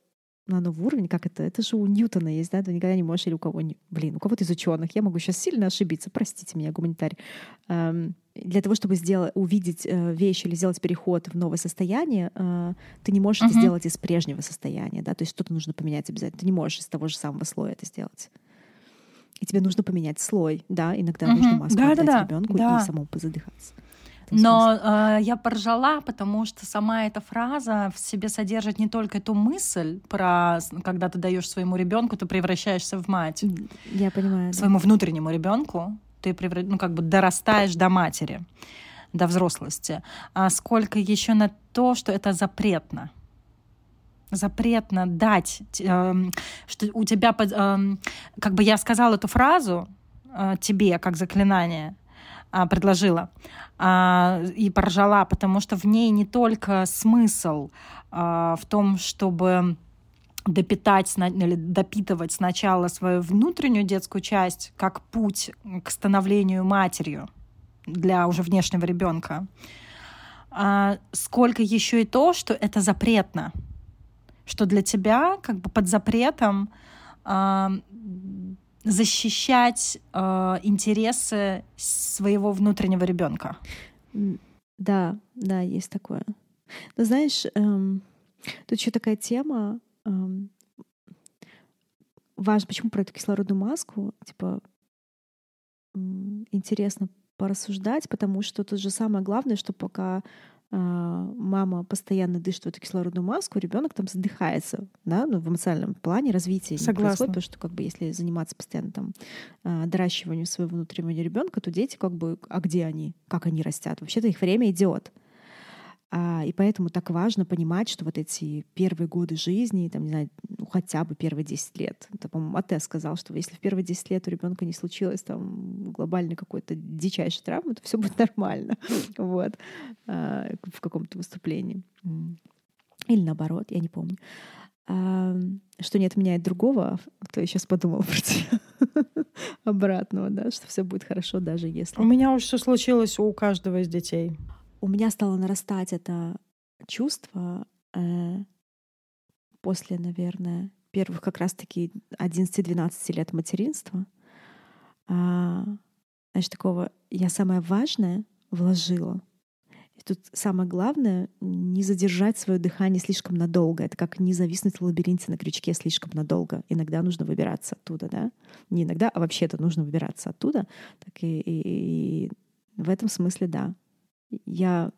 на новый уровень, как это? Это же у Ньютона есть, да? Ты никогда не можешь или у кого блин, у кого-то из ученых. Я могу сейчас сильно ошибиться, простите меня, гуманитарий. Для того, чтобы сделать, увидеть э, вещь или сделать переход в новое состояние, э, ты не можешь uh-huh. это сделать из прежнего состояния, да? То есть что-то нужно поменять обязательно. Ты не можешь из того же самого слоя это сделать и тебе нужно поменять слой, да, иногда угу. нужно маску да, отдать да, ребенку да. и самому позадыхаться. Но э, я поржала, потому что сама эта фраза в себе содержит не только эту мысль про, когда ты даешь своему ребенку, ты превращаешься в мать. Я понимаю. Своему да. внутреннему ребенку ты превра... ну, как бы дорастаешь до матери, до взрослости. А сколько еще на то, что это запретно запретно дать, э, что у тебя, под, э, как бы я сказала эту фразу э, тебе как заклинание, э, предложила э, и поржала, потому что в ней не только смысл э, в том, чтобы допитать или допитывать сначала свою внутреннюю детскую часть как путь к становлению матерью для уже внешнего ребенка, а сколько еще и то, что это запретно что для тебя как бы под запретом э, защищать э, интересы своего внутреннего ребенка. Да, да, есть такое. Но знаешь, эм, тут еще такая тема. Эм, важно, почему про эту кислородную маску, типа, эм, интересно порассуждать, потому что тут же самое главное, что пока мама постоянно дышит в эту кислородную маску, ребенок там задыхается, да, ну, в эмоциональном плане развития Согласна. потому что как бы если заниматься постоянно там э, доращиванием своего внутреннего ребенка, то дети как бы, а где они, как они растят? Вообще-то их время идет. А, и поэтому так важно понимать, что вот эти первые годы жизни, там, не знаю, ну, хотя бы первые 10 лет, это, по-моему, Ате сказал, что если в первые 10 лет у ребенка не случилось там глобальной какой-то дичайшей травмы, то все будет нормально. Вот. А, в каком-то выступлении. Или наоборот, я не помню. Что не отменяет другого, то я сейчас подумала про тебя обратного, да, что все будет хорошо, даже если... У меня уже все случилось у каждого из детей у меня стало нарастать это чувство э, после, наверное, первых как раз-таки 11-12 лет материнства. А, знаешь, такого я самое важное вложила. И тут самое главное — не задержать свое дыхание слишком надолго. Это как не зависнуть в лабиринте на крючке слишком надолго. Иногда нужно выбираться оттуда, да? Не иногда, а вообще-то нужно выбираться оттуда. Так и, и, и в этом смысле, да, я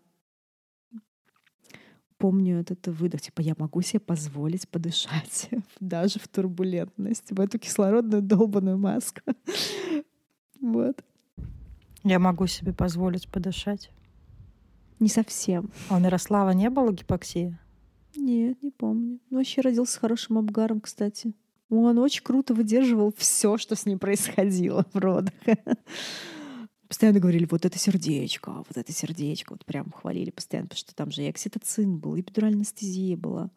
помню этот выдох, типа я могу себе позволить подышать даже в турбулентность, в эту кислородную долбанную маску. Вот. Я могу себе позволить подышать. Не совсем. А у Мирослава не было гипоксии? Нет, не помню. Ну, вообще родился с хорошим обгаром, кстати. Он очень круто выдерживал все, что с ним происходило в родах постоянно говорили, вот это сердечко, вот это сердечко, вот прям хвалили постоянно, потому что там же и окситоцин был, и эпидуральная анестезия была.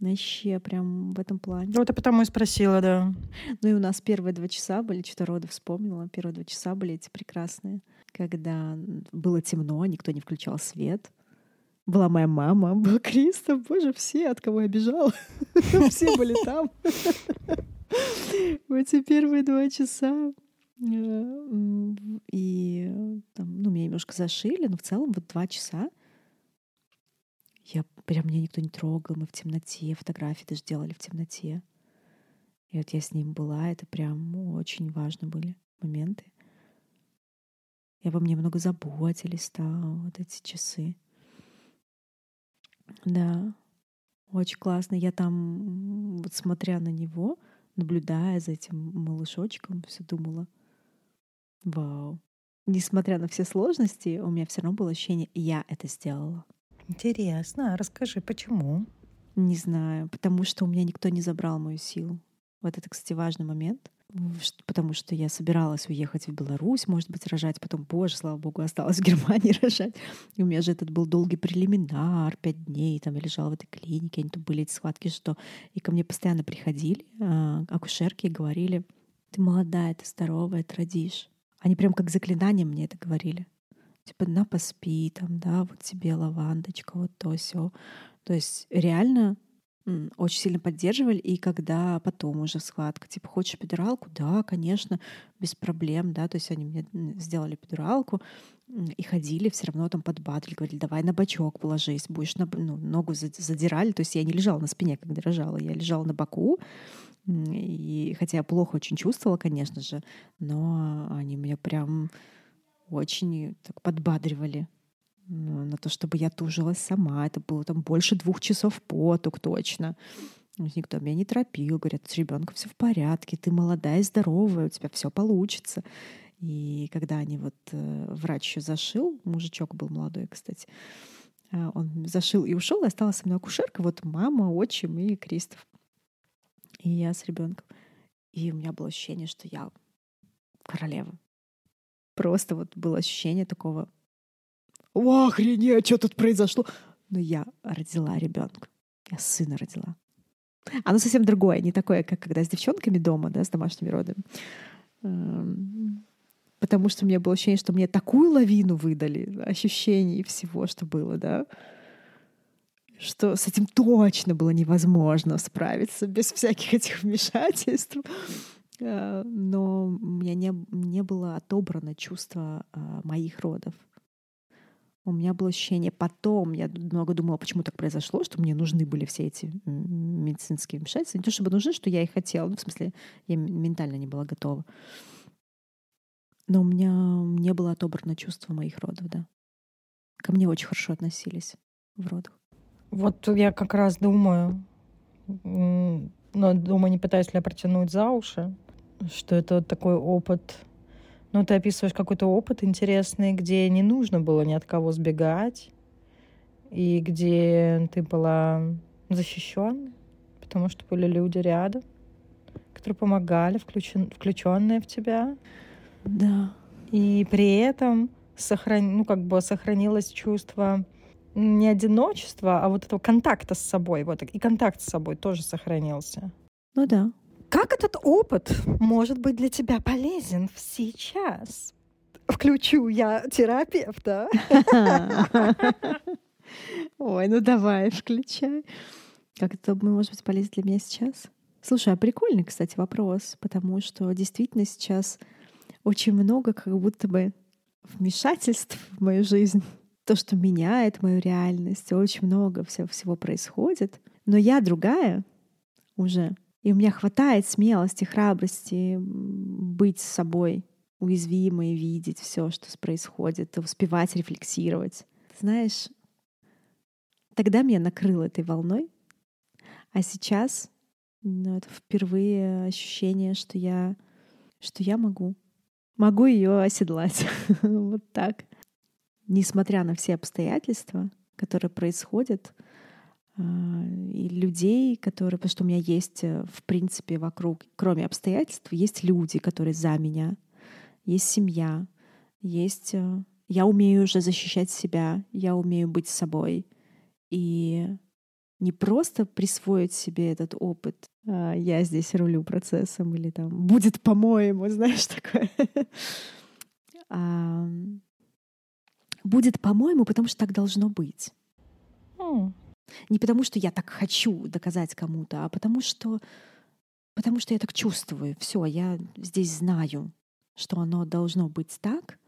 Вообще прям в этом плане. Вот я потому и спросила, да. Ну и у нас первые два часа были, что-то роды вспомнила, первые два часа были эти прекрасные, когда было темно, никто не включал свет. Была моя мама, был Криста, боже, все, от кого я бежала, все были там. В эти первые два часа и там, ну, меня немножко зашили, но в целом вот два часа я прям меня никто не трогал, мы в темноте, фотографии даже делали в темноте. И вот я с ним была, это прям очень важно были моменты. Я обо мне много заботились, да, вот эти часы. Да, очень классно. Я там, вот смотря на него, наблюдая за этим малышочком, все думала — Вау. Несмотря на все сложности, у меня все равно было ощущение, я это сделала. Интересно, расскажи, почему? Не знаю, потому что у меня никто не забрал мою силу. Вот это, кстати, важный момент. Потому что я собиралась уехать в Беларусь, может быть, рожать, потом, боже, слава богу, осталась в Германии рожать. И у меня же этот был долгий прелиминар, пять дней, там я лежала в этой клинике, они тут были эти схватки, что... И ко мне постоянно приходили э, акушерки и говорили, ты молодая, ты здоровая, ты родишь. Они прям как заклинание мне это говорили. Типа, на поспи, там, да, вот тебе лавандочка, вот то все. То есть реально очень сильно поддерживали, и когда потом уже схватка, типа, хочешь эпидуралку? Да, конечно, без проблем, да, то есть они мне сделали эпидуралку и ходили, все равно там подбадрили, говорили, давай на бочок положись, будешь на ну, ногу задирали, то есть я не лежала на спине, когда рожала, я лежала на боку, и хотя я плохо очень чувствовала, конечно же, но они меня прям очень так подбадривали на то, чтобы я тужилась сама. Это было там больше двух часов потуг точно. Никто меня не торопил, говорят, с ребенком все в порядке, ты молодая и здоровая, у тебя все получится. И когда они вот э, врач еще зашил, мужичок был молодой, кстати, э, он зашил и ушел, и осталась со мной акушерка, вот мама, отчим и Кристоф и я с ребенком. И у меня было ощущение, что я королева. Просто вот было ощущение такого, о, охренеть, что тут произошло? Но я родила ребенка. Я сына родила. Оно совсем другое, не такое, как когда с девчонками дома, да, с домашними родами. Эм, потому что у меня было ощущение, что мне такую лавину выдали ощущений всего, что было, да что с этим точно было невозможно справиться без всяких этих вмешательств. А, но у меня не, не было отобрано чувство а, моих родов. У меня было ощущение потом, я много думала, почему так произошло, что мне нужны были все эти медицинские вмешательства. Не то чтобы нужны, что я и хотела, ну, в смысле, я ментально не была готова. Но у меня не было отобрано чувство моих родов, да. Ко мне очень хорошо относились в родах. Вот я как раз думаю, но думаю, не пытаюсь ли я протянуть за уши, что это вот такой опыт. Ну, ты описываешь какой-то опыт интересный, где не нужно было ни от кого сбегать, и где ты была защищен, потому что были люди рядом, которые помогали, включен, включенные в тебя. Да. И при этом сохран... ну, как бы сохранилось чувство не одиночества, а вот этого контакта с собой. Вот, и контакт с собой тоже сохранился. Ну да. Как этот опыт может быть для тебя полезен сейчас? Включу я терапевта. Ой, ну давай, включай. Как это может быть полезно для меня сейчас? Слушай, а прикольный, кстати, вопрос, потому что действительно сейчас очень много как будто бы вмешательств в мою жизнь. То, что меняет мою реальность, очень много всего, всего происходит. Но я другая уже. И у меня хватает смелости, храбрости быть с собой, уязвимой, видеть все, что происходит, успевать рефлексировать. знаешь, тогда меня накрыло этой волной, а сейчас ну, это впервые ощущение, что я, что я могу. Могу ее оседлать. вот так. Несмотря на все обстоятельства, которые происходят, а, и людей, которые, потому что у меня есть, э, в принципе, вокруг, кроме обстоятельств, есть люди, которые за меня, есть семья, есть... Э, я умею уже защищать себя, я умею быть собой. И не просто присвоить себе этот опыт, а я здесь рулю процессом или там будет по-моему, знаешь, такое. будет по-моему, потому что так должно быть. Mm. Не потому, что я так хочу доказать кому-то, а потому что, потому что я так чувствую. Все, я здесь знаю, что оно должно быть так.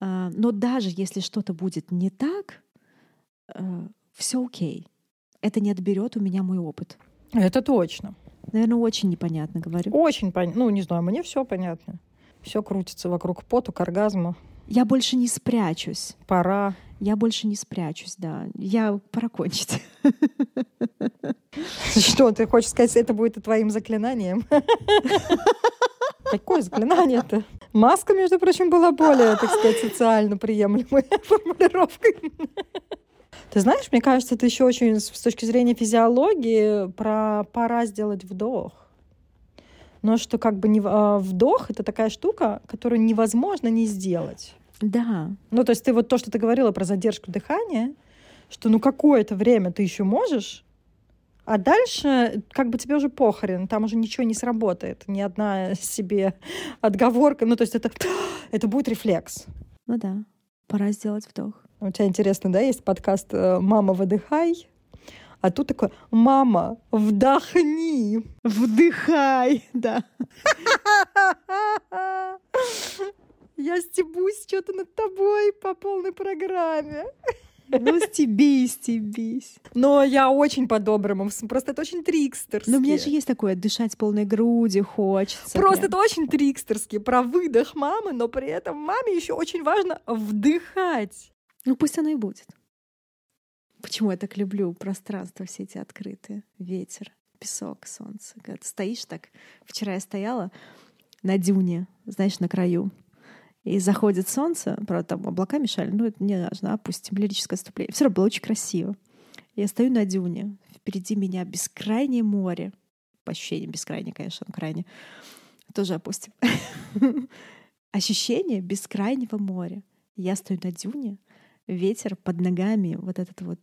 А, но даже если что-то будет не так, э, все окей. Это не отберет у меня мой опыт. Это точно. Наверное, очень непонятно говорю. Очень понятно. Ну, не знаю, мне все понятно. Все крутится вокруг поток, оргазма. Я больше не спрячусь. Пора. Я больше не спрячусь, да. Я пора кончить. Что, ты хочешь сказать, это будет твоим заклинанием? Какое заклинание-то? Маска, между прочим, была более, так сказать, социально приемлемой формулировкой. Ты знаешь, мне кажется, это еще очень с точки зрения физиологии про пора сделать вдох. Но что как бы не, а, вдох — это такая штука, которую невозможно не сделать. Да. Ну, то есть ты вот то, что ты говорила про задержку дыхания, что ну какое-то время ты еще можешь, а дальше как бы тебе уже похрен, там уже ничего не сработает, ни одна себе отговорка. Ну, то есть это, это будет рефлекс. Ну да, пора сделать вдох. У тебя интересно, да, есть подкаст э, «Мама, выдыхай», а тут такое «Мама, вдохни!» Вдыхай, да. Я стебусь что-то над тобой по полной программе. Ну, стебись, стебись. Но я очень по-доброму. Просто это очень трикстерски. Но у меня же есть такое, дышать полной груди хочется. Просто прям. это очень трикстерски. Про выдох мамы, но при этом маме еще очень важно вдыхать. Ну пусть оно и будет. Почему я так люблю пространство все эти открытые? Ветер, песок, солнце. Когда ты стоишь так... Вчера я стояла на дюне, знаешь, на краю. И заходит солнце, правда, там облака мешали, но это не важно, опустим, лирическое отступление. Все равно было очень красиво. Я стою на дюне, впереди меня бескрайнее море. По ощущениям бескрайнее, конечно, крайне. Тоже опустим. Ощущение бескрайнего моря. Я стою на дюне, ветер под ногами, вот этот вот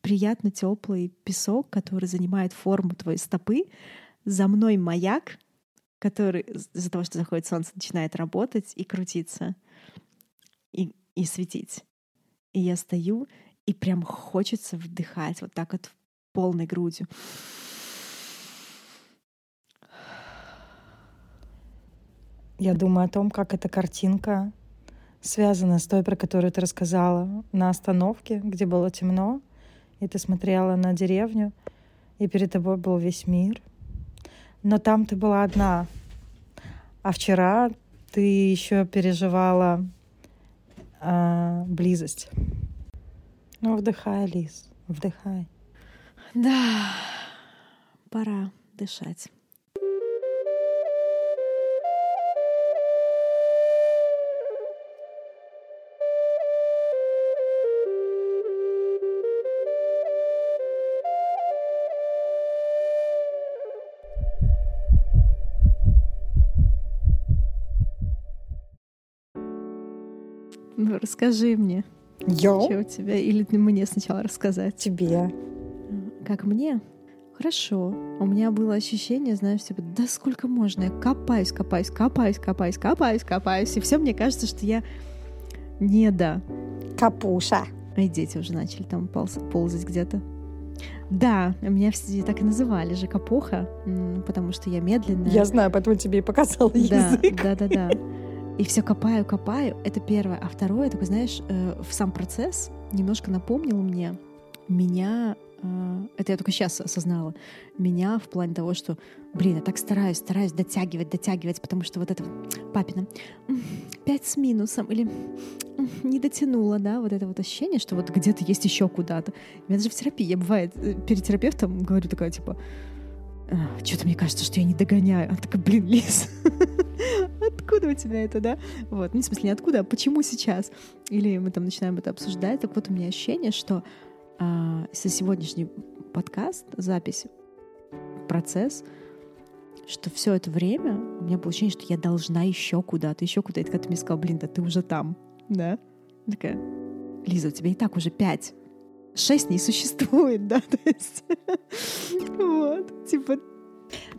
приятно теплый песок, который занимает форму твоей стопы, за мной маяк, который из-за того, что заходит солнце, начинает работать и крутиться, и, и светить. И я стою, и прям хочется вдыхать вот так вот полной грудью. Я думаю о том, как эта картинка связана с той, про которую ты рассказала на остановке, где было темно, и ты смотрела на деревню, и перед тобой был весь мир. Но там ты была одна. А вчера ты еще переживала а, близость. Ну, вдыхай, Лиз, вдыхай. Да, пора дышать. Расскажи мне. Йоу. Что у тебя? Или мне сначала рассказать? Тебе. Как мне? Хорошо. У меня было ощущение, знаешь, типа, да сколько можно? Я копаюсь, копаюсь, копаюсь, копаюсь, копаюсь, копаюсь. И все мне кажется, что я не да. Капуша. И дети уже начали там ползать где-то. Да, меня все так и называли же капуха, потому что я медленная. Я знаю, поэтому тебе и показала да, язык. Да, да, да. И все копаю, копаю. Это первое. А второе, такой, знаешь, э, в сам процесс немножко напомнил мне меня э, это я только сейчас осознала, меня в плане того, что, блин, я так стараюсь, стараюсь дотягивать, дотягивать, потому что вот это папина, пять с минусом, или не дотянула, да, вот это вот ощущение, что вот где-то есть еще куда-то. У меня даже в терапии, я бывает, э, перед терапевтом говорю такая, типа, что-то мне кажется, что я не догоняю. Она такая, блин, Лиз, откуда у тебя это, да? Вот, ну, в смысле, не откуда, а почему сейчас? Или мы там начинаем это обсуждать. Так вот, у меня ощущение, что а, со сегодняшний подкаст, запись, процесс, что все это время у меня было ощущение, что я должна еще куда-то, еще куда-то. И когда ты мне сказал, блин, да ты уже там, да? Такая, Лиза, у тебя и так уже пять шесть не существует, да, то есть вот, типа...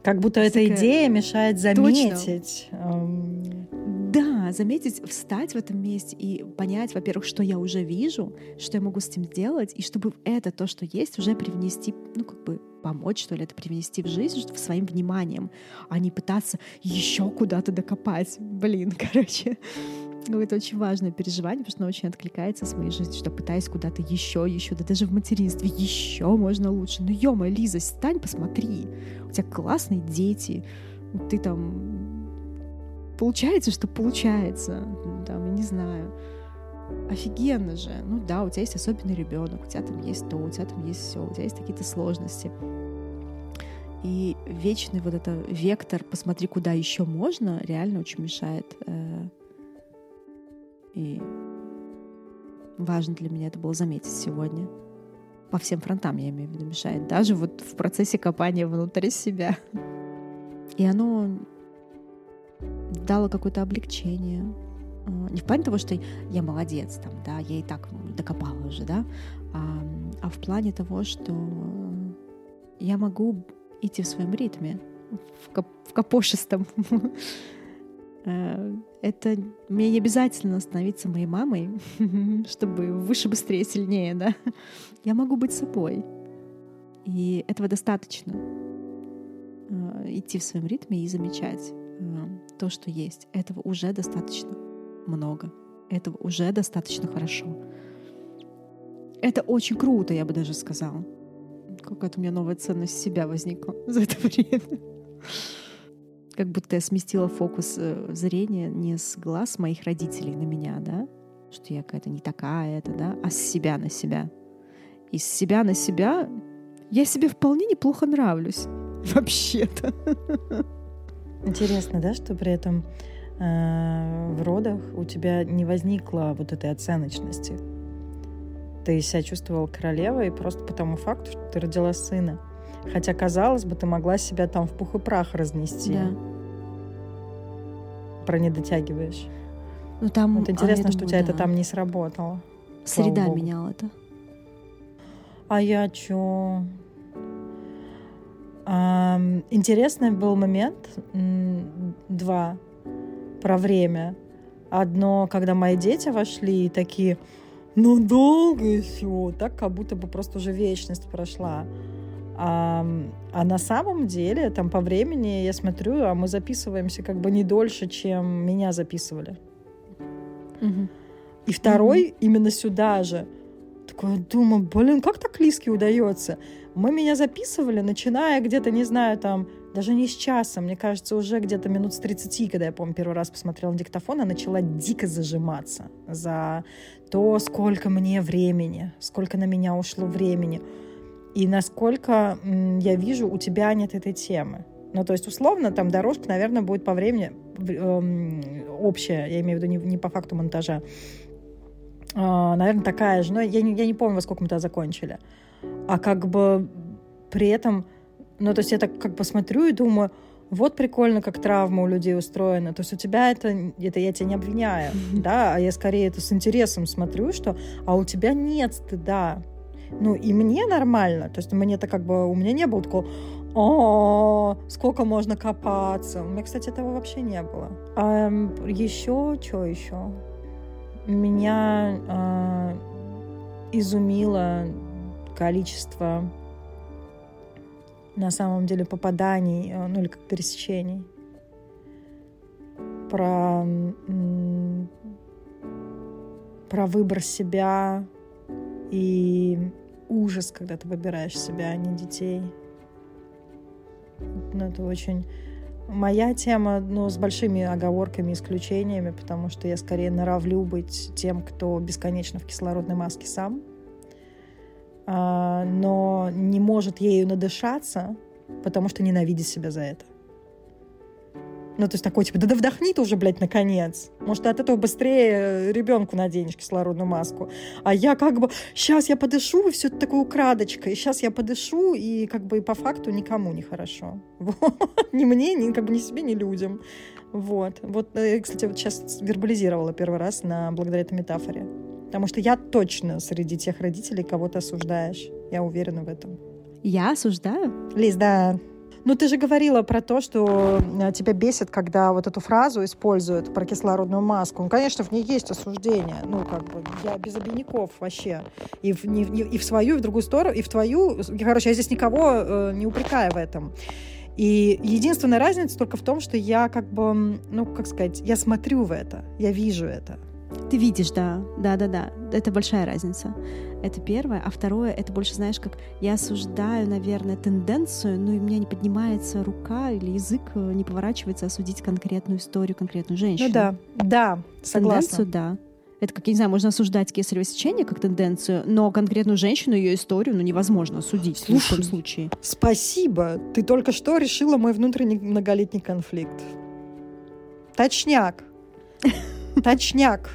Как будто эта идея мешает заметить. Да, заметить, встать в этом месте и понять, во-первых, что я уже вижу, что я могу с этим сделать, и чтобы это, то, что есть, уже привнести, ну, как бы помочь, что ли, это привнести в жизнь своим вниманием, а не пытаться еще куда-то докопать. Блин, короче, это очень важное переживание, потому что оно очень откликается с моей жизнью, что пытаюсь куда-то еще, еще, да даже в материнстве еще можно лучше. Ну, ё Лиза, стань, посмотри. У тебя классные дети. Ты там... Получается, что получается. Там, я не знаю. Офигенно же. Ну да, у тебя есть особенный ребенок, у тебя там есть то, у тебя там есть все, у тебя есть какие-то сложности. И вечный вот это вектор, посмотри, куда еще можно, реально очень мешает э, и важно для меня это было заметить сегодня. По всем фронтам, я имею в виду, мешает. Даже вот в процессе копания внутри себя. И оно дало какое-то облегчение. А, не в плане того, что я молодец, там, да, я и так докопала уже, да, а, а в плане того, что я могу идти в своем ритме, в, коп в капошистом. Э, это мне не обязательно становиться моей мамой, чтобы выше, быстрее, сильнее, да. Я могу быть собой. И этого достаточно. Э, идти в своем ритме и замечать э, то, что есть. Этого уже достаточно много. Этого уже достаточно хорошо. Это очень круто, я бы даже сказала. Какая-то у меня новая ценность себя возникла за это время как будто я сместила фокус э, зрения не с глаз моих родителей на меня, да, что я какая-то не такая это, да, а с себя на себя. И с себя на себя я себе вполне неплохо нравлюсь. Вообще-то. Интересно, да, что при этом э, в родах у тебя не возникло вот этой оценочности. Ты себя чувствовала королевой просто по тому факту, что ты родила сына. Хотя, казалось бы, ты могла себя там в пух и прах разнести. Да. Про не дотягиваешь. Ну, там, вот интересно, а, что думаю, у тебя да. это там не сработало. Среда меняла это. А я чё? А, интересный был момент, два, про время. Одно, когда мои дети вошли, и такие, ну долго еще, так как будто бы просто уже вечность прошла. А, а на самом деле, там по времени, я смотрю, а мы записываемся как бы не дольше, чем меня записывали. Угу. И второй угу. именно сюда же. Такой, думаю, блин, как так Лиске удается? Мы меня записывали, начиная где-то, не знаю, там, даже не с часа, мне кажется, уже где-то минут с 30, когда я, помню, первый раз посмотрела на диктофон, я начала дико зажиматься за то, сколько мне времени, сколько на меня ушло времени, и насколько я вижу, у тебя нет этой темы. Ну, то есть, условно, там дорожка, наверное, будет по времени э, общая, я имею в виду не, не по факту монтажа. Э, наверное, такая же, но я не, я не помню, во сколько мы тогда закончили. А как бы при этом ну, то есть я так как бы смотрю и думаю, вот прикольно, как травма у людей устроена. То есть у тебя это, это я тебя не обвиняю, да, а я скорее это с интересом смотрю, что, а у тебя нет стыда. Ну, и мне нормально. То есть мне это как бы, у меня не было такого, о, сколько можно копаться. У меня, кстати, этого вообще не было. А еще, что еще? Меня а, изумило количество на самом деле попаданий, э, ну или как пересечений. Про, про выбор себя и ужас, когда ты выбираешь себя, а не детей. Ну, это очень моя тема, но с большими оговорками, исключениями, потому что я скорее норовлю быть тем, кто бесконечно в кислородной маске сам — а, но не может ею надышаться, потому что ненавидит себя за это. Ну, то есть такой, типа, да, да вдохни ты уже, блядь, наконец. Может, ты от этого быстрее ребенку наденешь кислородную маску. А я как бы, сейчас я подышу, и все это такой украдочкой. Сейчас я подышу, и как бы и по факту никому не хорошо. Вот. Ни мне, ни, как бы, ни себе, ни людям. Вот. Вот, э, кстати, вот сейчас вербализировала первый раз на благодаря этой метафоре. Потому что я точно среди тех родителей кого то осуждаешь. Я уверена в этом. Я осуждаю? Лиз, да. Ну, ты же говорила про то, что э, тебя бесит, когда вот эту фразу используют про кислородную маску. Ну, конечно, в ней есть осуждение. Ну, как бы, я без обиняков вообще. И в, не, не, и в свою, и в другую сторону, и в твою. Короче, я здесь никого э, не упрекаю в этом. И единственная разница только в том, что я как бы, ну, как сказать, я смотрю в это, я вижу это. Ты видишь, да, да, да, да. Это большая разница. Это первое. А второе, это больше, знаешь, как я осуждаю, наверное, тенденцию, но и у меня не поднимается рука или язык э, не поворачивается осудить конкретную историю, конкретную женщину. Ну да, да, согласна. Тенденцию, да. Это, как я не знаю, можно осуждать кесарево сечение как тенденцию, но конкретную женщину, ее историю, ну, невозможно осудить Слушай, в любом случае. Спасибо. Ты только что решила мой внутренний многолетний конфликт. Точняк. Точняк.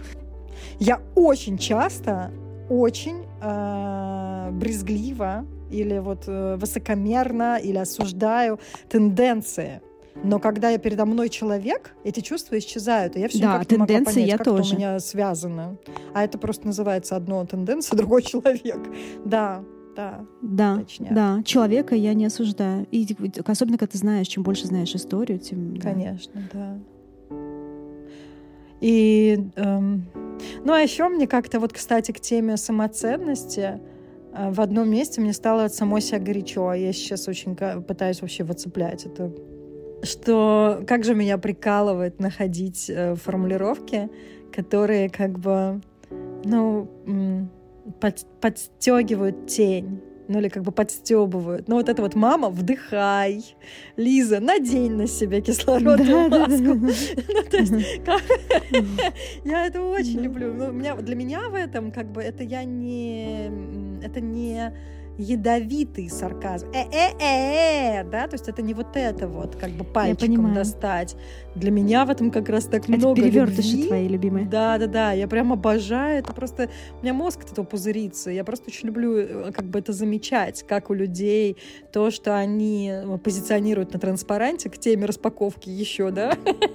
Я очень часто, очень э, брезгливо или вот э, высокомерно или осуждаю тенденции. Но когда я передо мной человек, эти чувства исчезают, и я все да, никак не могу понять, я как тоже. это у меня связано. А это просто называется одно тенденция, другой человек. Да, да. Да, точняк. да. Человека я не осуждаю. И особенно, когда ты знаешь, чем больше знаешь историю, тем... Конечно, да. И, эм, ну, а еще мне как-то вот, кстати, к теме самоценности э, в одном месте мне стало от самой себя горячо, а я сейчас очень пытаюсь вообще выцеплять это. Что как же меня прикалывает находить э, формулировки, которые как бы, ну, под, подстегивают тень ну или как бы подстебывают. Ну вот это вот мама, вдыхай, Лиза, надень на себя кислородную маску. Я это очень люблю. Ну, для меня в этом как бы это я не это не ядовитый сарказм. Э-э-э, да, то есть это не вот это вот, как бы пальчиком достать. Для меня в этом как раз так это много перевертыши любви. твои любимые. Да, да, да, я прям обожаю это просто, у меня мозг от этого пузырится, я просто очень люблю э, как бы это замечать, как у людей то, что они э, позиционируют на транспаранте к теме распаковки еще, да,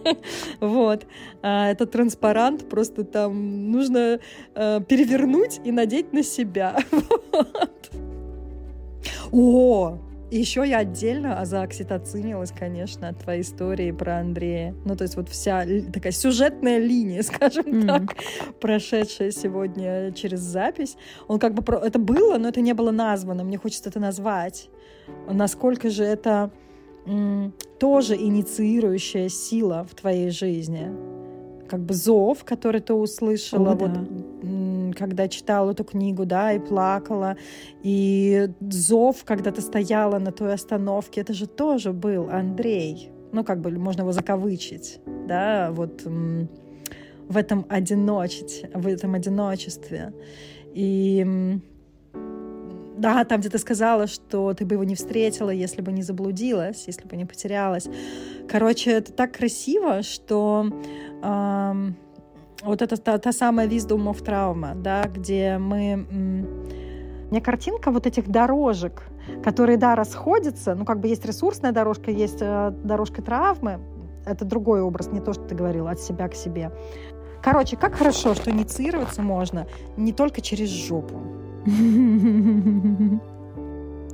вот, а этот транспарант просто там нужно э, перевернуть и надеть на себя, вот. О, еще я отдельно заокситоцинилась, конечно, от твоей истории про Андрея. Ну, то есть вот вся такая сюжетная линия, скажем mm. так, прошедшая сегодня через запись. Он как бы... Про... Это было, но это не было названо. Мне хочется это назвать. Насколько же это м, тоже инициирующая сила в твоей жизни. Как бы зов, который ты услышала, О, вот, да когда читала эту книгу, да, и плакала, и зов, когда ты стояла на той остановке, это же тоже был Андрей. Ну, как бы можно его закавычить, да, вот в этом одиночестве, в этом одиночестве. И да, там, где ты сказала, что ты бы его не встретила, если бы не заблудилась, если бы не потерялась. Короче, это так красиво, что эм, вот это та, та самая wisdom of trauma, да, где мы... Меня картинка вот этих дорожек, которые, да, расходятся, ну, как бы есть ресурсная дорожка, есть э, дорожка травмы, это другой образ, не то, что ты говорила, от себя к себе. Короче, как хорошо, что инициироваться можно не только через жопу.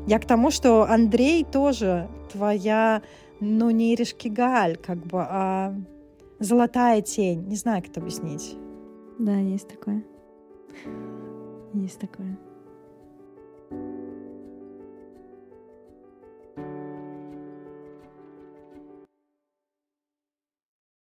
Я к тому, что Андрей тоже твоя, ну, не Иришкигаль, как бы, а золотая тень. Не знаю, как это объяснить. Да, есть такое. Есть такое.